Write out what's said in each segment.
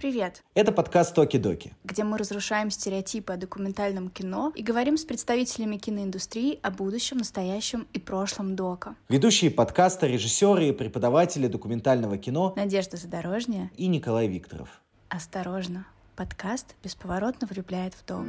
Привет! Это подкаст «Токи-доки», где мы разрушаем стереотипы о документальном кино и говорим с представителями киноиндустрии о будущем, настоящем и прошлом дока. Ведущие подкаста, режиссеры и преподаватели документального кино Надежда Задорожняя и Николай Викторов. Осторожно, подкаст бесповоротно влюбляет в док.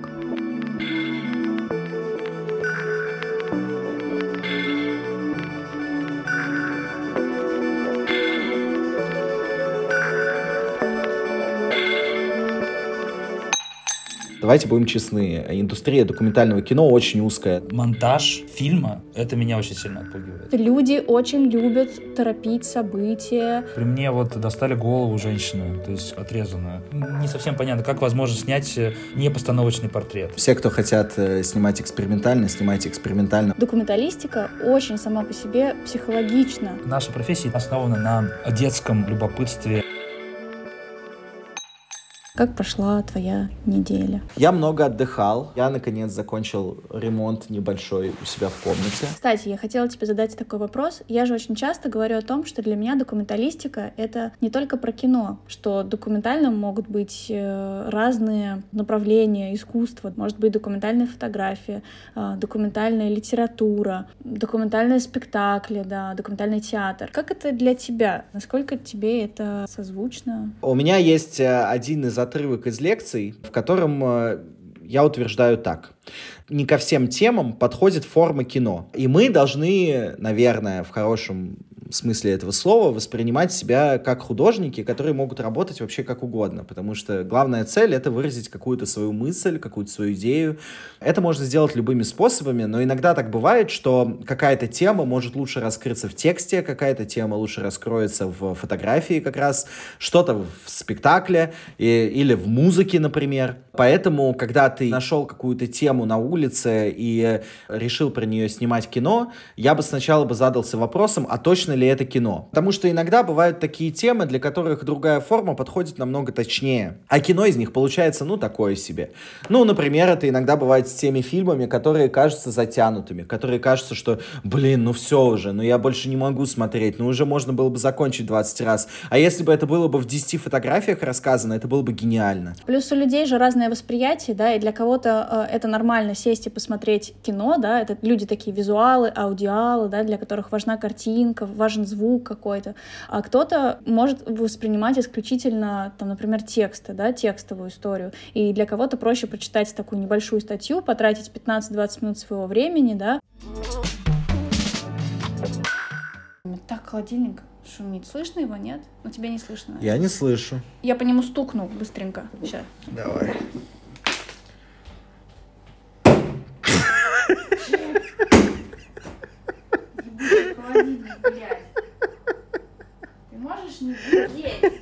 Давайте будем честны, индустрия документального кино очень узкая. Монтаж фильма, это меня очень сильно отпугивает. Люди очень любят торопить события. При мне вот достали голову женщины, то есть отрезанную. Не совсем понятно, как возможно снять э, непостановочный портрет. Все, кто хотят э, снимать экспериментально, снимайте экспериментально. Документалистика очень сама по себе психологична. Наша профессия основана на детском любопытстве. Как прошла твоя неделя? Я много отдыхал. Я, наконец, закончил ремонт небольшой у себя в комнате. Кстати, я хотела тебе задать такой вопрос. Я же очень часто говорю о том, что для меня документалистика — это не только про кино, что документальным могут быть э, разные направления искусства. Может быть документальная фотография, э, документальная литература, документальные спектакли, да, документальный театр. Как это для тебя? Насколько тебе это созвучно? У меня есть э, один из отрывок из лекций, в котором э, я утверждаю так. Не ко всем темам подходит форма кино. И мы должны, наверное, в хорошем смысле этого слова воспринимать себя как художники, которые могут работать вообще как угодно, потому что главная цель — это выразить какую-то свою мысль, какую-то свою идею. Это можно сделать любыми способами, но иногда так бывает, что какая-то тема может лучше раскрыться в тексте, какая-то тема лучше раскроется в фотографии как раз, что-то в спектакле и, или в музыке, например. Поэтому, когда ты нашел какую-то тему на улице и решил про нее снимать кино, я бы сначала бы задался вопросом, а точно ли это кино. Потому что иногда бывают такие темы, для которых другая форма подходит намного точнее. А кино из них получается, ну, такое себе. Ну, например, это иногда бывает с теми фильмами, которые кажутся затянутыми, которые кажутся, что, блин, ну все уже, ну я больше не могу смотреть, ну уже можно было бы закончить 20 раз. А если бы это было бы в 10 фотографиях рассказано, это было бы гениально. Плюс у людей же разное восприятие, да, и для кого-то э, это нормально сесть и посмотреть кино, да, это люди такие визуалы, аудиалы, да, для которых важна картинка, важно важен звук какой-то, а кто-то может воспринимать исключительно, там, например, тексты, да, текстовую историю, и для кого-то проще прочитать такую небольшую статью, потратить 15-20 минут своего времени, да. Так, холодильник шумит. Слышно его, нет? Ну, тебя не слышно. Я не слышу. Я по нему стукну быстренько. Сейчас. Давай. холодильник, блядь. Ты можешь не гудеть?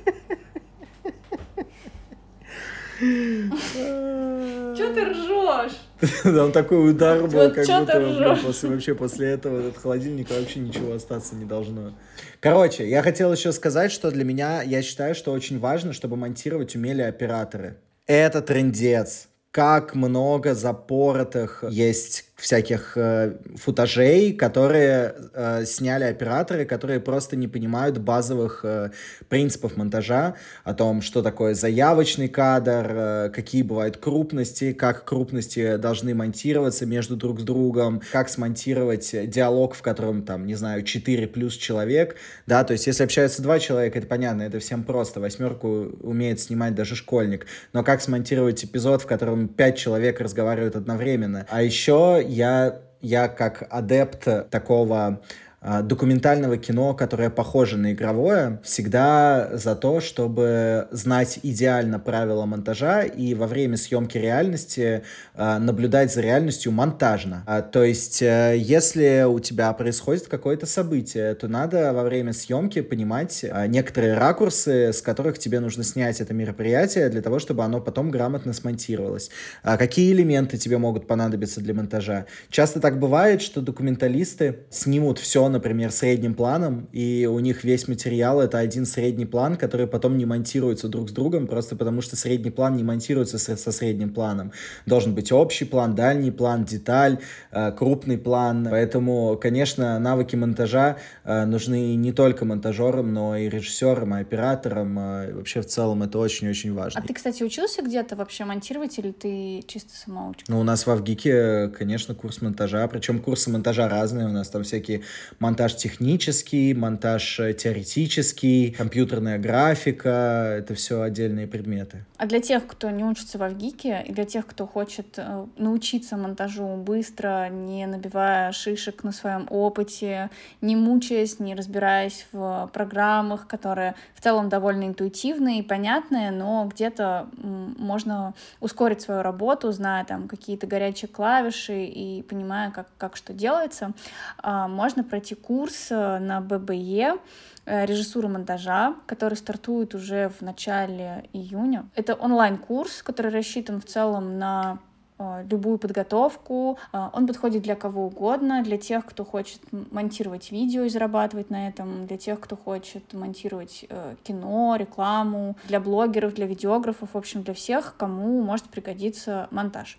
Че ты ржешь? Там такой удар был, как будто после, вообще после этого этот холодильник вообще ничего остаться не должно. Короче, я хотел еще сказать, что для меня, я считаю, что очень важно, чтобы монтировать умели операторы. Это трендец. Как много запоротых есть всяких э, футажей, которые э, сняли операторы, которые просто не понимают базовых э, принципов монтажа, о том, что такое заявочный кадр, э, какие бывают крупности, как крупности должны монтироваться между друг с другом, как смонтировать диалог, в котором, там, не знаю, 4 плюс человек, да, то есть если общаются два человека, это понятно, это всем просто, восьмерку умеет снимать даже школьник, но как смонтировать эпизод, в котором 5 человек разговаривают одновременно, а еще я, я как адепт такого документального кино, которое похоже на игровое, всегда за то, чтобы знать идеально правила монтажа и во время съемки реальности э, наблюдать за реальностью монтажно. А, то есть, э, если у тебя происходит какое-то событие, то надо во время съемки понимать некоторые ракурсы, с которых тебе нужно снять это мероприятие для того, чтобы оно потом грамотно смонтировалось. А какие элементы тебе могут понадобиться для монтажа? Часто так бывает, что документалисты снимут все например, средним планом, и у них весь материал — это один средний план, который потом не монтируется друг с другом, просто потому что средний план не монтируется со, со средним планом. Должен быть общий план, дальний план, деталь, э, крупный план. Поэтому, конечно, навыки монтажа э, нужны не только монтажерам, но и режиссерам, и операторам. Э, вообще, в целом, это очень-очень важно. А ты, кстати, учился где-то вообще монтировать, или ты чисто самоучка? Ну, у нас в Авгике, конечно, курс монтажа, причем курсы монтажа разные. У нас там всякие монтаж технический, монтаж э, теоретический, компьютерная графика. Это все отдельные предметы. А для тех, кто не учится в Авгике, и для тех, кто хочет э, научиться монтажу быстро, не набивая шишек на своем опыте, не мучаясь, не разбираясь в программах, которые в целом довольно интуитивные и понятные, но где-то можно ускорить свою работу, зная там какие-то горячие клавиши и понимая, как, как что делается, а, можно пройти курс э, на ББЕ э, режиссуры монтажа, который стартует уже в начале июня. Это онлайн-курс, который рассчитан в целом на э, любую подготовку. Он подходит для кого угодно, для тех, кто хочет монтировать видео и зарабатывать на этом, для тех, кто хочет монтировать кино, рекламу, для блогеров, для видеографов, в общем, для всех, кому может пригодиться монтаж.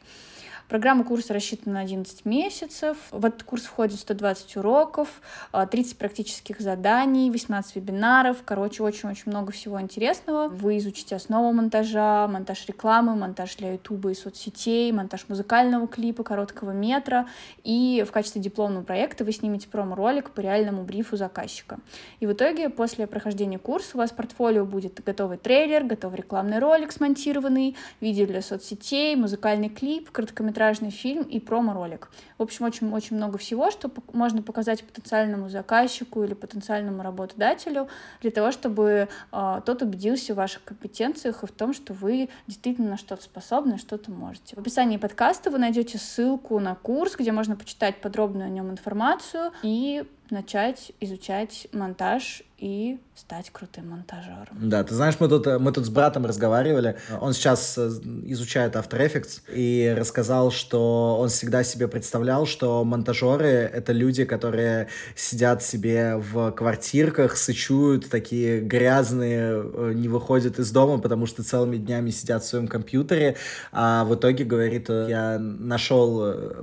Программа курса рассчитана на 11 месяцев. В этот курс входит 120 уроков, 30 а, практических заданий, 18 вебинаров. Короче, очень-очень много всего интересного. Вы изучите основу монтажа, монтаж рекламы, монтаж для Ютуба и соцсетей, монтаж музыкального клипа, короткого метра. И в качестве дипломного проекта вы снимете промо-ролик по реальному брифу заказчика. И в итоге, после прохождения курса, у вас в портфолио будет готовый трейлер, готовый рекламный ролик смонтированный, видео для соцсетей, музыкальный клип, короткометражный полнометражный фильм и промо-ролик. В общем, очень-очень много всего, что можно показать потенциальному заказчику или потенциальному работодателю для того, чтобы э, тот убедился в ваших компетенциях и в том, что вы действительно на что-то способны, что-то можете. В описании подкаста вы найдете ссылку на курс, где можно почитать подробную о нем информацию и начать изучать монтаж и стать крутым монтажером. Да, ты знаешь, мы тут, мы тут с братом разговаривали. Он сейчас э, изучает After Effects и рассказал, что он всегда себе представлял, что монтажеры — это люди, которые сидят себе в квартирках, сычуют, такие грязные, э, не выходят из дома, потому что целыми днями сидят в своем компьютере. А в итоге, говорит, э, я нашел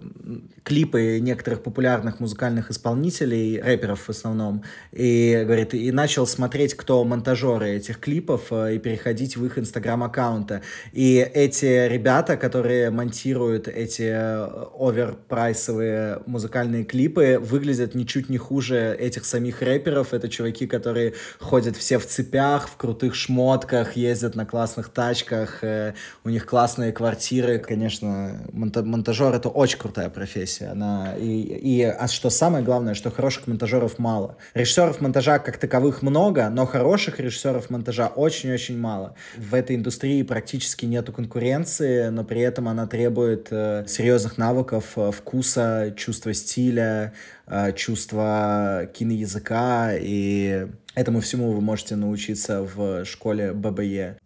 клипы некоторых популярных музыкальных исполнителей, рэперов в основном, и, говорит, и начал смотреть, кто монтажеры этих клипов, э, и переходить в их инстаграм-аккаунты. И эти ребята, которые монтируют эти э, оверпрайсовые музыкальные клипы, выглядят ничуть не хуже этих самих рэперов. Это чуваки, которые ходят все в цепях, в крутых шмотках, ездят на классных тачках, э, у них классные квартиры. Конечно, монтажер — это очень крутая профессия. Она... И, и, а что самое главное, что хороших монтажеров мало. Режиссеров монтажа как таковых таковых много, но хороших режиссеров монтажа очень-очень мало. В этой индустрии практически нету конкуренции, но при этом она требует э, серьезных навыков, э, вкуса, чувства стиля, э, чувства киноязыка, и этому всему вы можете научиться в школе ББЕ.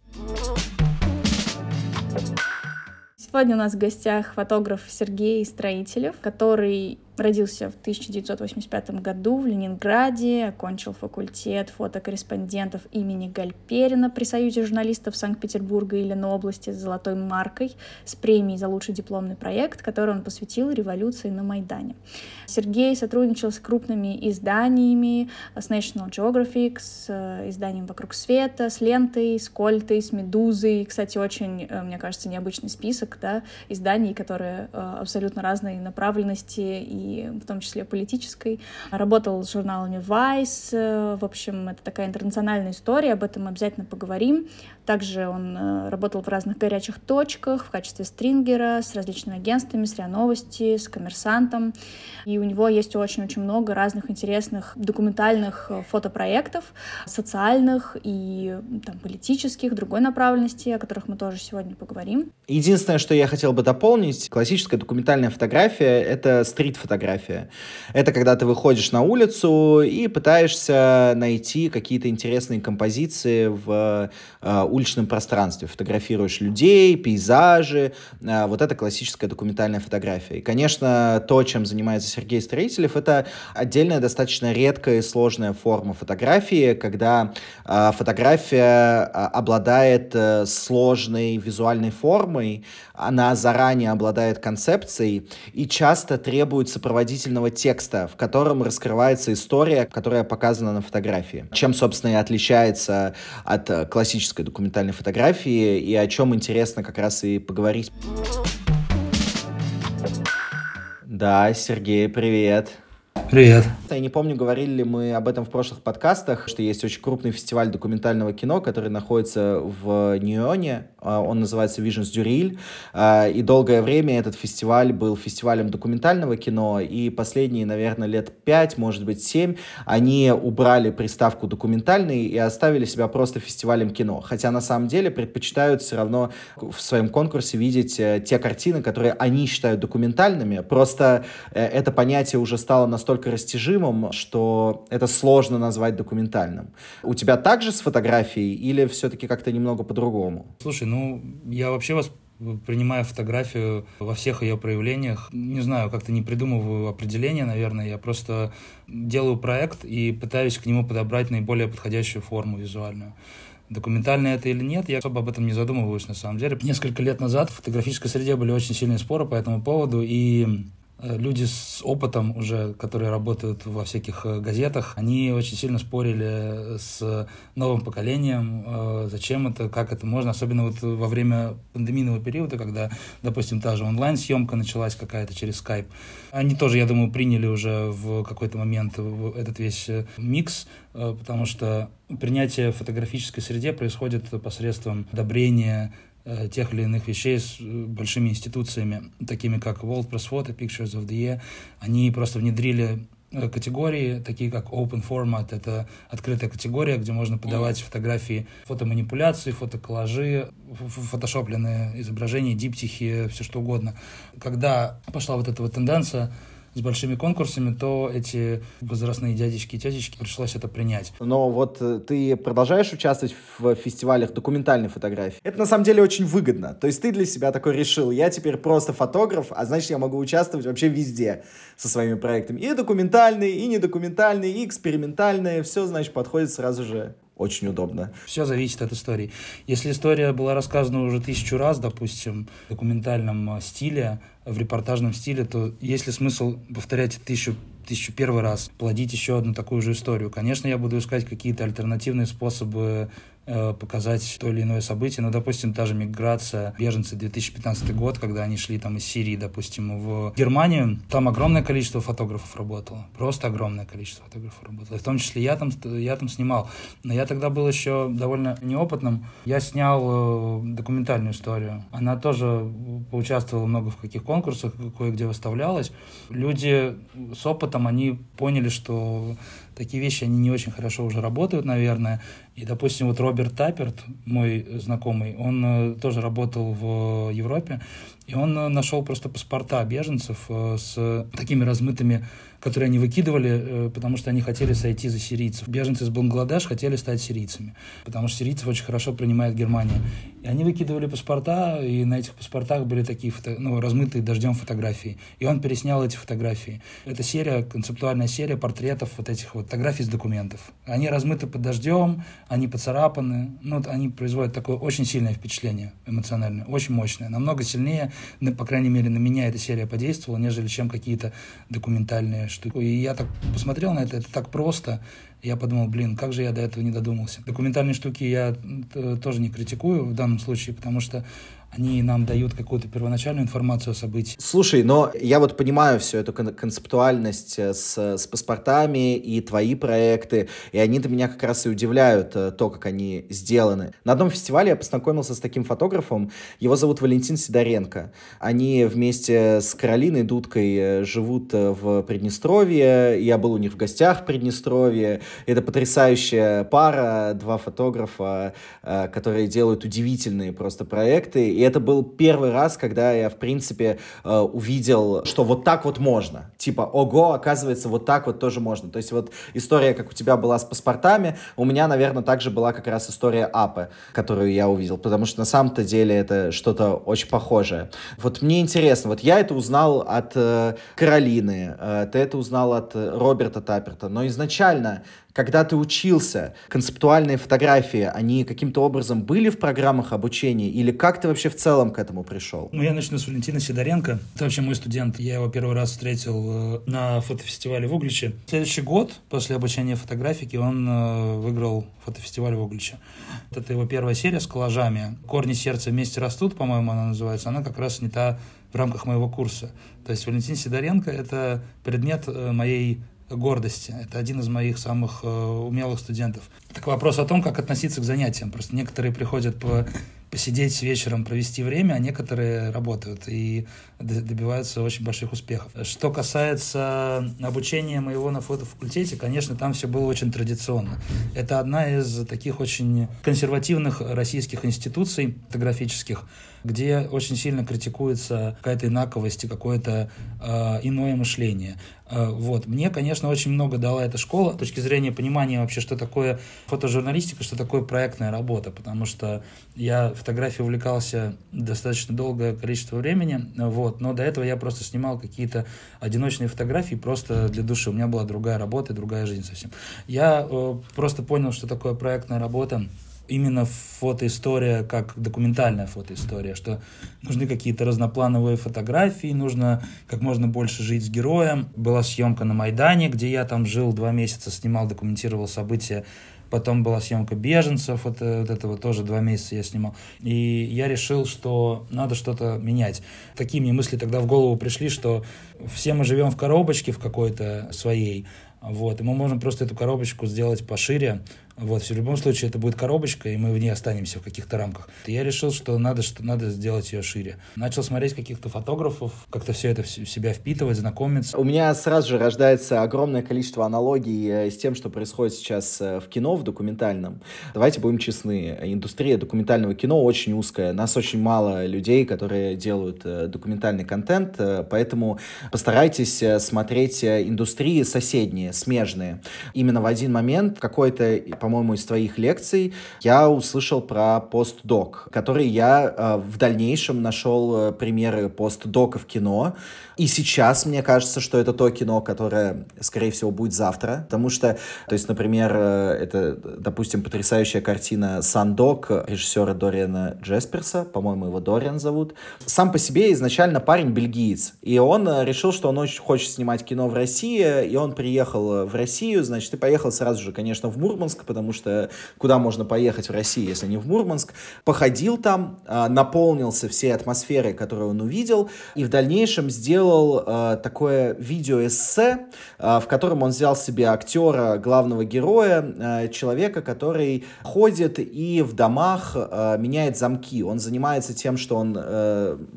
Сегодня у нас в гостях фотограф Сергей Строителев, который Родился в 1985 году в Ленинграде, окончил факультет фотокорреспондентов имени Гальперина при Союзе журналистов Санкт-Петербурга и Ленобласти с золотой маркой с премией за лучший дипломный проект, который он посвятил революции на Майдане. Сергей сотрудничал с крупными изданиями, с National Geographic, с э, изданием «Вокруг света», с «Лентой», с «Кольтой», с «Медузой». Кстати, очень, э, мне кажется, необычный список да, изданий, которые э, абсолютно разной направленности и в том числе политической. Работал с журналами Vice. В общем, это такая интернациональная история, об этом обязательно поговорим. Также он э, работал в разных горячих точках в качестве стрингера с различными агентствами, с РИА Новости, с Коммерсантом. И у него есть очень-очень много разных интересных документальных э, фотопроектов, социальных и там, политических, другой направленности, о которых мы тоже сегодня поговорим. Единственное, что я хотел бы дополнить, классическая документальная фотография — это стрит-фотография. Это когда ты выходишь на улицу и пытаешься найти какие-то интересные композиции в э, уличном пространстве. Фотографируешь людей, пейзажи. Э, вот это классическая документальная фотография. И, конечно, то, чем занимается Сергей Строителев, это отдельная достаточно редкая и сложная форма фотографии, когда э, фотография обладает сложной визуальной формой, она заранее обладает концепцией и часто требует сопроводительного текста, в котором раскрывается история, которая показана на фотографии. Чем, собственно, и отличается от э, классической документальной фотографии и о чем интересно как раз и поговорить. Да, Сергей, привет. Привет. Я не помню, говорили ли мы об этом в прошлых подкастах, что есть очень крупный фестиваль документального кино, который находится в Ньюоне. А, он называется Visions du а, И долгое время этот фестиваль был фестивалем документального кино. И последние, наверное, лет пять, может быть, семь, они убрали приставку документальный и оставили себя просто фестивалем кино. Хотя на самом деле предпочитают все равно в своем конкурсе видеть э, те картины, которые они считают документальными. Просто э, это понятие уже стало настолько настолько растяжимым, что это сложно назвать документальным. У тебя также с фотографией или все-таки как-то немного по-другому? Слушай, ну, я вообще вас принимаю фотографию во всех ее проявлениях. Не знаю, как-то не придумываю определения, наверное. Я просто делаю проект и пытаюсь к нему подобрать наиболее подходящую форму визуальную. Документально это или нет, я особо об этом не задумываюсь на самом деле. Несколько лет назад в фотографической среде были очень сильные споры по этому поводу, и люди с опытом уже, которые работают во всяких э, газетах, они очень сильно спорили с новым поколением, э, зачем это, как это можно, особенно вот во время пандемийного периода, когда, допустим, та же онлайн-съемка началась какая-то через Skype. Они тоже, я думаю, приняли уже в какой-то момент этот весь микс, потому что принятие в фотографической среде происходит посредством одобрения Э, тех или иных вещей с э, большими институциями, такими как World Press Photo, Pictures of the Year. Они просто внедрили э, категории, такие как Open Format, это открытая категория, где можно подавать фотографии фотоманипуляции, фотоколлажи, фотошопленные изображения, диптихи, все что угодно. Когда пошла вот эта вот тенденция с большими конкурсами, то эти возрастные дядечки и тетечки пришлось это принять. Но вот э, ты продолжаешь участвовать в фестивалях документальной фотографии. Это на самом деле очень выгодно. То есть ты для себя такой решил, я теперь просто фотограф, а значит я могу участвовать вообще везде со своими проектами. И документальные, и недокументальные, и экспериментальные. Все, значит, подходит сразу же очень удобно. Все зависит от истории. Если история была рассказана уже тысячу раз, допустим, в документальном э, стиле, в репортажном стиле, то есть ли смысл повторять тысячу тысячу первый раз, плодить еще одну такую же историю. Конечно, я буду искать какие-то альтернативные способы показать то или иное событие. Ну, допустим, та же миграция, беженцы 2015 год, когда они шли там из Сирии, допустим, в Германию, там огромное количество фотографов работало. Просто огромное количество фотографов работало. И в том числе я там, я там снимал. Но я тогда был еще довольно неопытным. Я снял э, документальную историю. Она тоже поучаствовала много в каких конкурсах, кое-где выставлялась. Люди с опытом, они поняли, что такие вещи, они не очень хорошо уже работают, наверное. И, допустим, вот Роберт Тапперт, мой знакомый, он э, тоже работал в Европе, и он э, нашел просто паспорта беженцев э, с такими размытыми которые они выкидывали, потому что они хотели сойти за сирийцев. Беженцы из Бангладеш хотели стать сирийцами, потому что сирийцев очень хорошо принимает Германия. И они выкидывали паспорта, и на этих паспортах были такие фото, ну, размытые дождем фотографии. И он переснял эти фотографии. Это серия, концептуальная серия портретов вот этих вот фотографий с документов. Они размыты под дождем, они поцарапаны, ну, они производят такое очень сильное впечатление эмоциональное, очень мощное, намного сильнее, по крайней мере, на меня эта серия подействовала, нежели чем какие-то документальные штуку. И я так посмотрел на это, это так просто. Я подумал, блин, как же я до этого не додумался. Документальные штуки я тоже не критикую в данном случае, потому что они нам дают какую-то первоначальную информацию о событии. Слушай, но я вот понимаю всю эту концептуальность э, с, с паспортами и твои проекты, и они-то меня как раз и удивляют, э, то, как они сделаны. На одном фестивале я познакомился с таким фотографом, его зовут Валентин Сидоренко. Они вместе с Каролиной Дудкой э, живут в Приднестровье, я был у них в гостях в Приднестровье. Это потрясающая пара, два фотографа, которые делают удивительные просто проекты, И это был первый раз, когда я, в принципе, э, увидел, что вот так вот можно. Типа, ого, оказывается, вот так вот тоже можно. То есть вот история, как у тебя была с паспортами, у меня, наверное, также была как раз история АПы, которую я увидел, потому что на самом-то деле это что-то очень похожее. Вот мне интересно, вот я это узнал от э, Каролины, э, ты это узнал от Роберта Таперта, но изначально когда ты учился, концептуальные фотографии, они каким-то образом были в программах обучения? Или как ты вообще в целом к этому пришел? Ну, я начну с Валентина Сидоренко. Это вообще мой студент. Я его первый раз встретил э, на фотофестивале в Угличе. Следующий год, после обучения фотографики, он э, выиграл фотофестиваль в Угличе. Это его первая серия с коллажами. «Корни сердца вместе растут», по-моему, она называется. Она как раз снята в рамках моего курса. То есть Валентин Сидоренко — это предмет э, моей гордости. Это один из моих самых э, умелых студентов. Так вопрос о том, как относиться к занятиям. Просто некоторые приходят по посидеть вечером, провести время, а некоторые работают и добиваются очень больших успехов. Что касается обучения моего на фотофакультете, конечно, там все было очень традиционно. Это одна из таких очень консервативных российских институций фотографических, где очень сильно критикуется какая-то инаковость и какое-то э, иное мышление. Э, вот. Мне, конечно, очень много дала эта школа с точки зрения понимания вообще, что такое фотожурналистика, что такое проектная работа, потому что я фотографией увлекался достаточно долгое количество времени, вот, но до этого я просто снимал какие-то одиночные фотографии просто для души. У меня была другая работа и другая жизнь совсем. Я э, просто понял, что такое проектная работа, именно фотоистория как документальная фотоистория, что нужны какие-то разноплановые фотографии, нужно как можно больше жить с героем. Была съемка на Майдане, где я там жил два месяца, снимал, документировал события. Потом была съемка беженцев, вот, э, вот этого тоже два месяца я снимал. И я решил, что надо что-то менять. Такие мне мысли тогда в голову пришли, что все мы живем в коробочке в какой-то своей, вот, и мы можем просто эту коробочку сделать пошире, вот, в любом случае это будет коробочка, и мы в ней останемся в каких-то рамках. Я решил, что надо, что надо сделать ее шире. Начал смотреть каких-то фотографов, как-то все это в себя впитывать, знакомиться. У меня сразу же рождается огромное количество аналогий э, с тем, что происходит сейчас э, в кино, в документальном. Давайте будем честны, индустрия документального кино очень узкая. Нас очень мало людей, которые делают э, документальный контент, поэтому постарайтесь смотреть индустрии соседние, смежные. Именно в один момент какой-то, по по-моему, из твоих лекций я услышал про постдок, который я э, в дальнейшем нашел э, примеры постдока в кино. И сейчас мне кажется, что это то кино, которое, скорее всего, будет завтра. Потому что, то есть, например, э, это, допустим, потрясающая картина «Сандок» режиссера Дориана Джесперса, по-моему, его Дориан зовут. Сам по себе изначально парень бельгиец. И он э, решил, что он очень хочет снимать кино в России, и он приехал э, в Россию, значит, и поехал сразу же, конечно, в Мурманск, потому что куда можно поехать в России, если не в Мурманск. Походил там, а, наполнился всей атмосферой, которую он увидел, и в дальнейшем сделал а, такое видеоэссе, а, в котором он взял себе актера, главного героя, человека, который ходит и в домах меняет замки. Он занимается тем, что он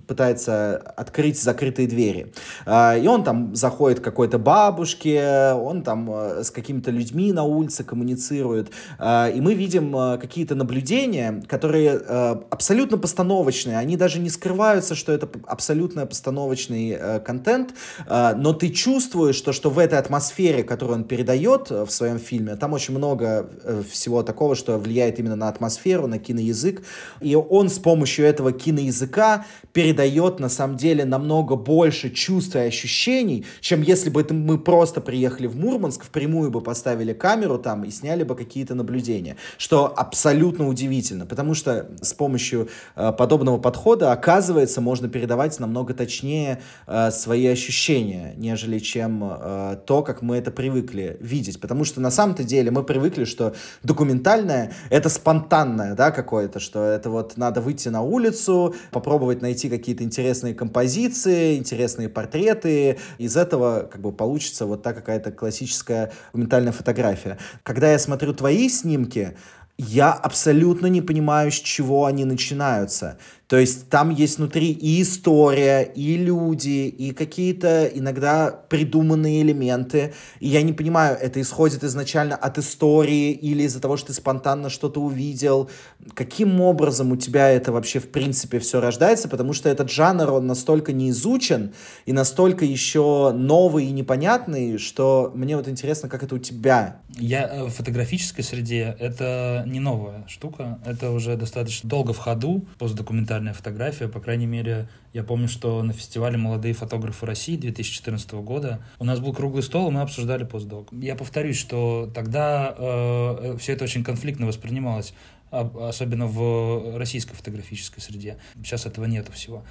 пытается открыть закрытые двери. И он там заходит к какой-то бабушке, он там с какими-то людьми на улице коммуницирует. А, и мы видим а, какие-то наблюдения, которые а, абсолютно постановочные, они даже не скрываются, что это абсолютно постановочный контент, но ты чувствуешь, что, что в этой атмосфере, которую он передает в своем фильме, там очень много э, всего такого, что влияет именно на атмосферу, на киноязык, и он с помощью этого киноязыка передает на самом деле намного больше чувств и ощущений, чем если бы мы просто приехали в Мурманск, впрямую бы поставили камеру там и сняли бы какие-то какие-то наблюдения, что абсолютно удивительно, потому что с помощью э, подобного подхода, оказывается, можно передавать намного точнее э, свои ощущения, нежели чем э, то, как мы это привыкли видеть, потому что на самом-то деле мы привыкли, что документальное — это спонтанное, да, какое-то, что это вот надо выйти на улицу, попробовать найти какие-то интересные композиции, интересные портреты, из этого как бы получится вот та какая-то классическая документальная фотография. Когда я смотрю твои снимки, я абсолютно не понимаю, с чего они начинаются. То есть там есть внутри и история, и люди, и какие-то иногда придуманные элементы. И я не понимаю, это исходит изначально от истории или из-за того, что ты спонтанно что-то увидел. Каким образом у тебя это вообще в принципе все рождается? Потому что этот жанр, он настолько не изучен и настолько еще новый и непонятный, что мне вот интересно, как это у тебя. Я э, в фотографической среде это не новая штука, это уже достаточно долго в ходу, постдокументальная фотография, по крайней мере, я помню, что на фестивале «Молодые фотографы России» 2014 года у нас был круглый стол, и мы обсуждали постдок. Я повторюсь, что тогда э, все это очень конфликтно воспринималось, особенно в российской фотографической среде. Сейчас этого нету всего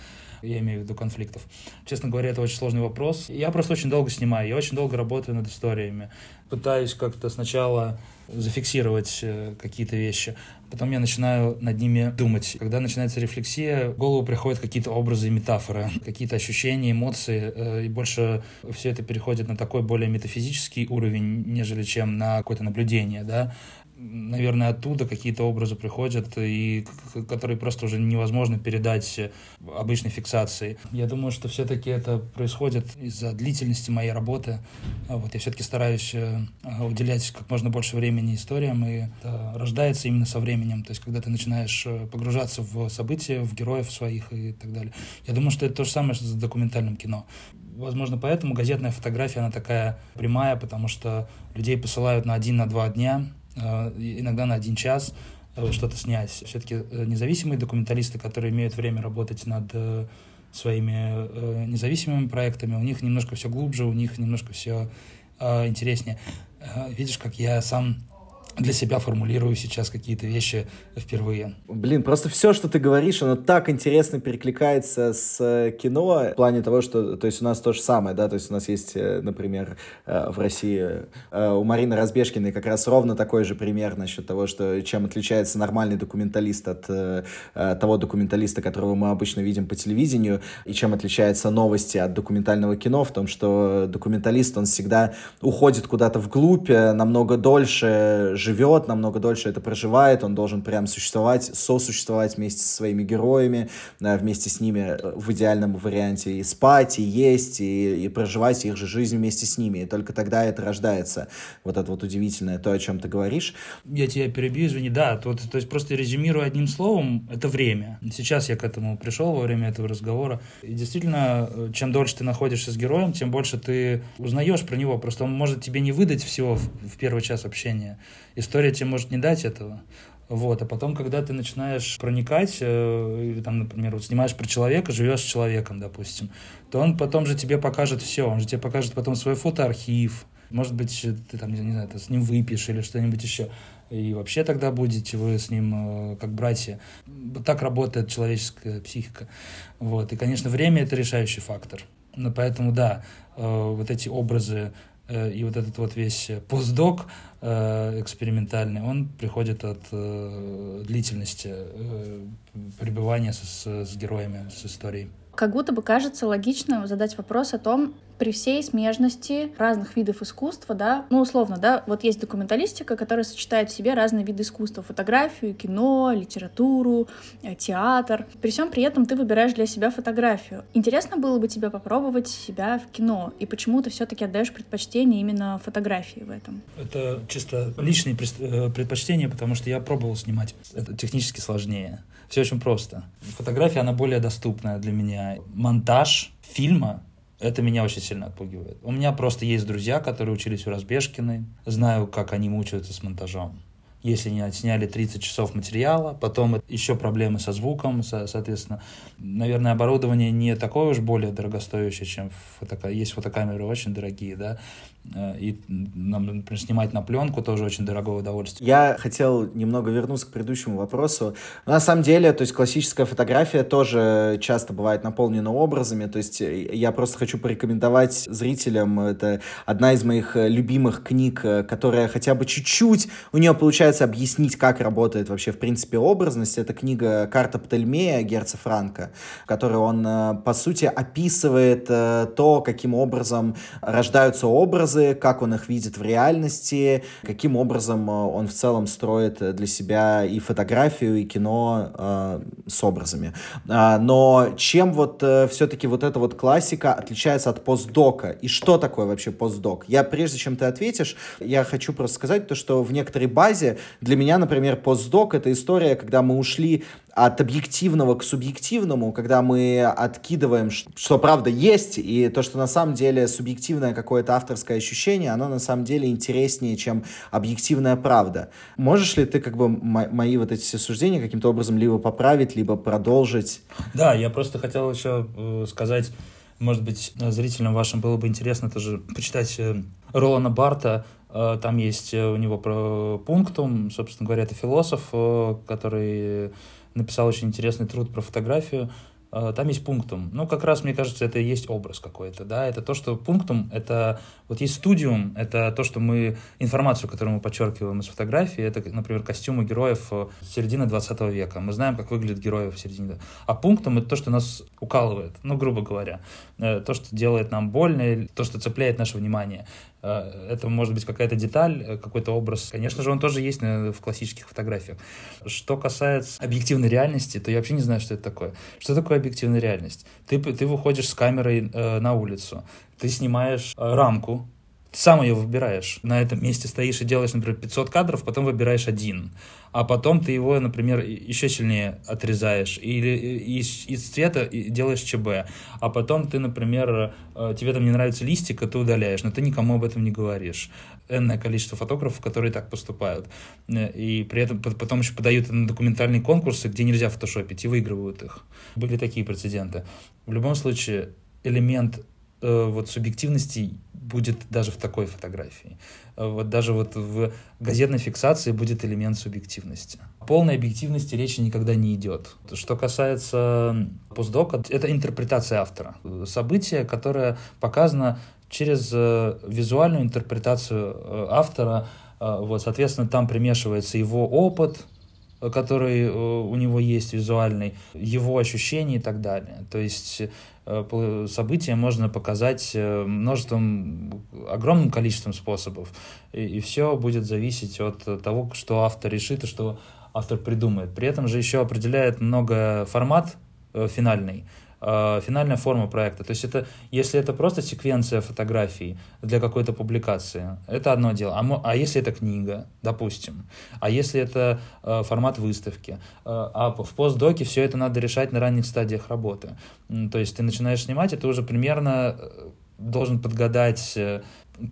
я имею в виду конфликтов. Честно говоря, это очень сложный вопрос. Я просто очень долго снимаю, я очень долго работаю над историями. Пытаюсь как-то сначала зафиксировать э, какие-то вещи, потом я начинаю над ними думать. Когда начинается рефлексия, в голову приходят какие-то образы и метафоры, какие-то ощущения, эмоции, э, и больше все это переходит на такой более метафизический уровень, нежели чем на какое-то наблюдение, да наверное, оттуда какие-то образы приходят, и которые просто уже невозможно передать обычной фиксацией. Я думаю, что все-таки это происходит из-за длительности моей работы. А вот я все-таки стараюсь э, уделять как можно больше времени историям, и это рождается именно со временем. То есть, когда ты начинаешь э, погружаться в события, в героев своих и так далее. Я думаю, что это то же самое с документальным кино. Возможно, поэтому газетная фотография, она такая прямая, потому что людей посылают на один, на два дня, иногда на один час э, что-то снять. Все-таки э, независимые документалисты, которые имеют время работать над своими независимыми проектами, у них немножко все глубже, у них немножко все интереснее. Видишь, как я сам для себя формулирую сейчас какие-то вещи впервые. Блин, просто все, что ты говоришь, оно так интересно перекликается с э, кино в плане того, что, то есть у нас то же самое, да, то есть у нас есть, э, например, э, в России у Марины Разбежкиной как раз ровно такой же пример насчет того, что чем отличается нормальный документалист от того документалиста, которого мы обычно видим по телевидению, и чем отличаются новости от документального кино, в том, что документалист, он всегда уходит куда-то вглубь, намного дольше живет, намного дольше это проживает, он должен прям существовать, сосуществовать вместе со своими героями, вместе с ними э, в идеальном варианте и спать, и есть, и, и проживать их же жизнь вместе с ними. И только тогда это рождается. Вот это вот удивительное, то, о чем ты говоришь. Я тебя перебью, извини, да, то, то есть просто резюмирую одним словом, это время. Сейчас я к этому пришел во время этого разговора. И действительно, э, чем дольше ты находишься с героем, тем больше ты узнаешь про него. Просто он может тебе не выдать всего в первый час общения история тебе может не дать этого. Вот, а потом, когда ты начинаешь проникать, э, или там, например, вот снимаешь про человека, живешь с человеком, допустим, то он потом же тебе покажет все, он же тебе покажет потом свой фотоархив, может быть, ты там, не знаю, ты с ним выпьешь или что-нибудь еще. И вообще тогда будете вы с ним э, как братья. Вот так работает человеческая психика. Вот. И, конечно, время — это решающий фактор. Но поэтому, да, э, вот эти образы Э, и вот этот вот весь постдок э, экспериментальный, он приходит от э, длительности пребывания с, с героями, с историей. Как будто бы кажется логично задать вопрос о том, при всей смежности разных видов искусства, да, ну, условно, да, вот есть документалистика, которая сочетает в себе разные виды искусства, фотографию, кино, литературу, э, театр. При всем при этом ты выбираешь для себя фотографию. Интересно было бы тебе попробовать себя в кино, и почему ты все-таки отдаешь предпочтение именно фотографии в этом? Это чисто личные э, предпочтения, потому что я пробовал снимать. Это технически сложнее. Все очень просто. Фотография, она более доступная для меня. Монтаж фильма это меня очень сильно отпугивает. У меня просто есть друзья, которые учились у Разбежкиной. Знаю, как они мучаются с монтажом. Если не отсняли 30 часов материала, потом еще проблемы со звуком, со, соответственно. Наверное, оборудование не такое уж более дорогостоящее, чем фотока... есть фотокамеры очень дорогие, да. Э, и, например, снимать на пленку тоже очень дорогое удовольствие. Я хотел немного вернуться к предыдущему вопросу. На самом деле, то есть классическая фотография тоже часто бывает наполнена образами. То есть э, я просто хочу порекомендовать зрителям, это одна из моих э, любимых книг, которая хотя бы чуть-чуть у нее получается объяснить, как работает вообще в принципе образность. Это книга «Карта Птольмея» Герца Франка, в которой он, по сути, описывает то, каким образом рождаются образы, образы, как он их видит в реальности, каким образом э, он в целом строит для себя и фотографию, и кино э, с образами. А, но чем вот э, все-таки вот эта вот классика отличается от постдока? И что такое вообще постдок? Я, прежде чем ты ответишь, я хочу просто сказать то, что в некоторой базе для меня, например, постдок — это история, когда мы ушли от объективного к субъективному, когда мы откидываем, что правда есть, и то, что на самом деле субъективное какое-то авторское ощущение, оно на самом деле интереснее, чем объективная правда. Можешь ли ты как бы мои вот эти все суждения каким-то образом либо поправить, либо продолжить? Да, я просто хотел еще э, сказать, может быть, зрителям вашим было бы интересно тоже почитать э, Ролана Барта э, там есть у него про пунктум, собственно говоря, это философ, который написал очень интересный труд про фотографию. А, там есть пунктум. Ну, как раз, мне кажется, это и есть образ какой-то, да, это то, что пунктум, это, вот есть студиум, это то, что мы, информацию, которую мы подчеркиваем из фотографии, это, например, костюмы героев э, середины 20 века, мы знаем, как выглядят герои в середине, а пунктум это то, что нас укалывает, ну, грубо говоря, э, то, что делает нам больно, то, что цепляет наше внимание. Э, это может быть какая-то деталь, э, какой-то образ. Конечно же, он тоже есть в классических фотографиях. Что касается объективной реальности, то я вообще не знаю, что это такое. Что такое объективная реальность? Ты, ты выходишь с камерой э, на улицу, ты снимаешь э, рамку, ты сам ее выбираешь. На этом месте стоишь и делаешь, например, 500 кадров, потом выбираешь один. А потом ты его, например, еще сильнее отрезаешь. Или из, из цвета делаешь ЧБ. А потом ты, например, э, тебе там не нравится листик, а ты удаляешь. Но ты никому об этом не говоришь. Энное количество фотографов, которые так поступают. Э, и при этом потом еще подают на документальные конкурсы, где нельзя фотошопить, и выигрывают их. Были такие прецеденты. В любом случае, элемент вот субъективности будет даже в такой фотографии. Э, вот даже вот в газетной фиксации будет элемент субъективности. О полной объективности речи никогда не идет. Что касается постдока, это интерпретация автора. Событие, которое показано через э, визуальную интерпретацию э, автора. Вот, соответственно, там примешивается его опыт, который у него есть визуальный, его ощущения и так далее. То есть Э, события можно показать э, множеством, огромным количеством способов. И, и все будет зависеть от того, что автор решит и что автор придумает. При этом же еще определяет много формат э, финальный. Э, финальная форма проекта. То есть это, если это просто секвенция фотографий для какой-то публикации, это одно дело. А, а если это книга, допустим, а если это э, формат выставки, э, а в постдоке все это надо решать на ранних стадиях работы. То есть ты начинаешь снимать, и ты уже примерно э, должен подгадать э,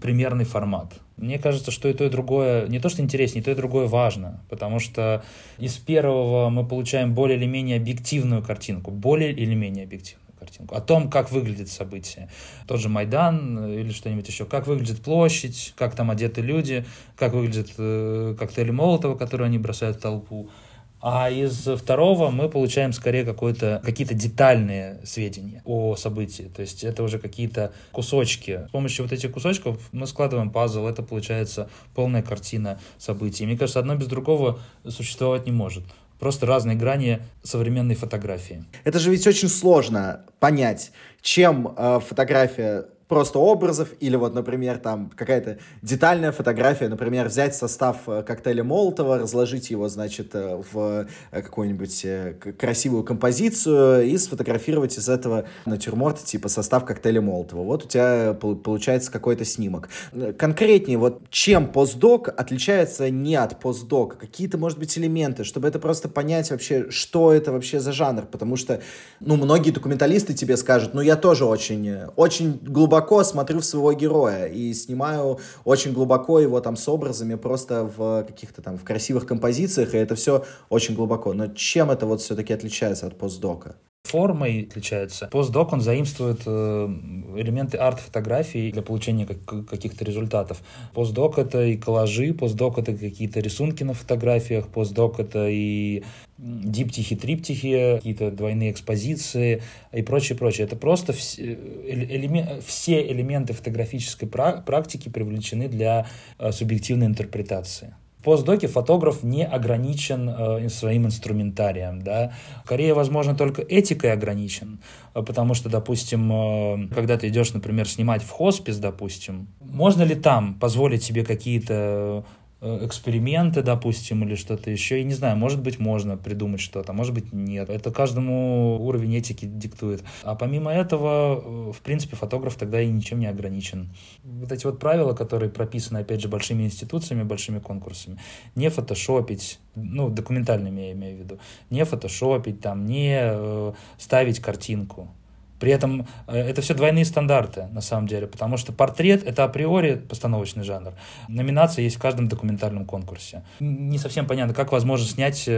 примерный формат. Мне кажется, что и то, и другое, не то, что интереснее, и то, и другое важно, потому что из первого мы получаем более или менее объективную картинку, более или менее объективную картинку, о том, как выглядит событие. Тот же Майдан или что-нибудь еще, как выглядит площадь, как там одеты люди, как выглядят э, коктейли Молотова, которые они бросают в толпу. А из второго мы получаем скорее какие-то детальные сведения о событии. То есть это уже какие-то кусочки. С помощью вот этих кусочков мы складываем пазл, это получается полная картина событий. мне кажется, одно без другого существовать не может. Просто разные грани современной фотографии. Это же ведь очень сложно понять, чем э, фотография просто образов, или вот, например, там какая-то детальная фотография, например, взять состав э, коктейля Молотова, разложить его, значит, э, в э, какую-нибудь красивую композицию и сфотографировать из этого натюрморта, типа состав коктейля Молотова. Вот у тебя получается какой-то снимок. Конкретнее, вот чем постдок отличается не от постдока? Какие-то, может быть, элементы, чтобы это просто понять вообще, что это вообще за жанр, потому что, ну, многие документалисты тебе скажут, ну, я тоже очень, очень глубоко глубоко смотрю в своего героя и снимаю очень глубоко его там с образами просто в каких-то там в красивых композициях, и это все очень глубоко. Но чем это вот все-таки отличается от постдока? формой отличается. Постдок, он заимствует э, элементы арт-фотографии для получения каких-то результатов. Постдок — это и коллажи, постдок — это какие-то рисунки на фотографиях, постдок — это и диптихи, триптихи, какие-то двойные экспозиции и прочее, прочее. Это просто все, элемент, все элементы фотографической практики привлечены для э, субъективной интерпретации. В постдоке фотограф не ограничен э, своим инструментарием. Да? Скорее, возможно, только этикой ограничен, э, потому что, допустим, э, когда ты идешь, например, снимать в хоспис, допустим, можно ли там позволить себе какие-то Э, эксперименты, допустим, или что-то еще. И не знаю, может быть, можно придумать что-то, может быть, нет. Это каждому уровень этики диктует. А помимо этого, э, в принципе, фотограф тогда и ничем не ограничен. Вот эти вот правила, которые прописаны, опять же, большими институциями, большими конкурсами. Не фотошопить, ну, документальными я имею в виду, не фотошопить, там, не э, ставить картинку при этом э, это все двойные стандарты, на самом деле, потому что портрет — это априори постановочный жанр. Номинация есть в каждом документальном конкурсе. Не совсем понятно, как возможно снять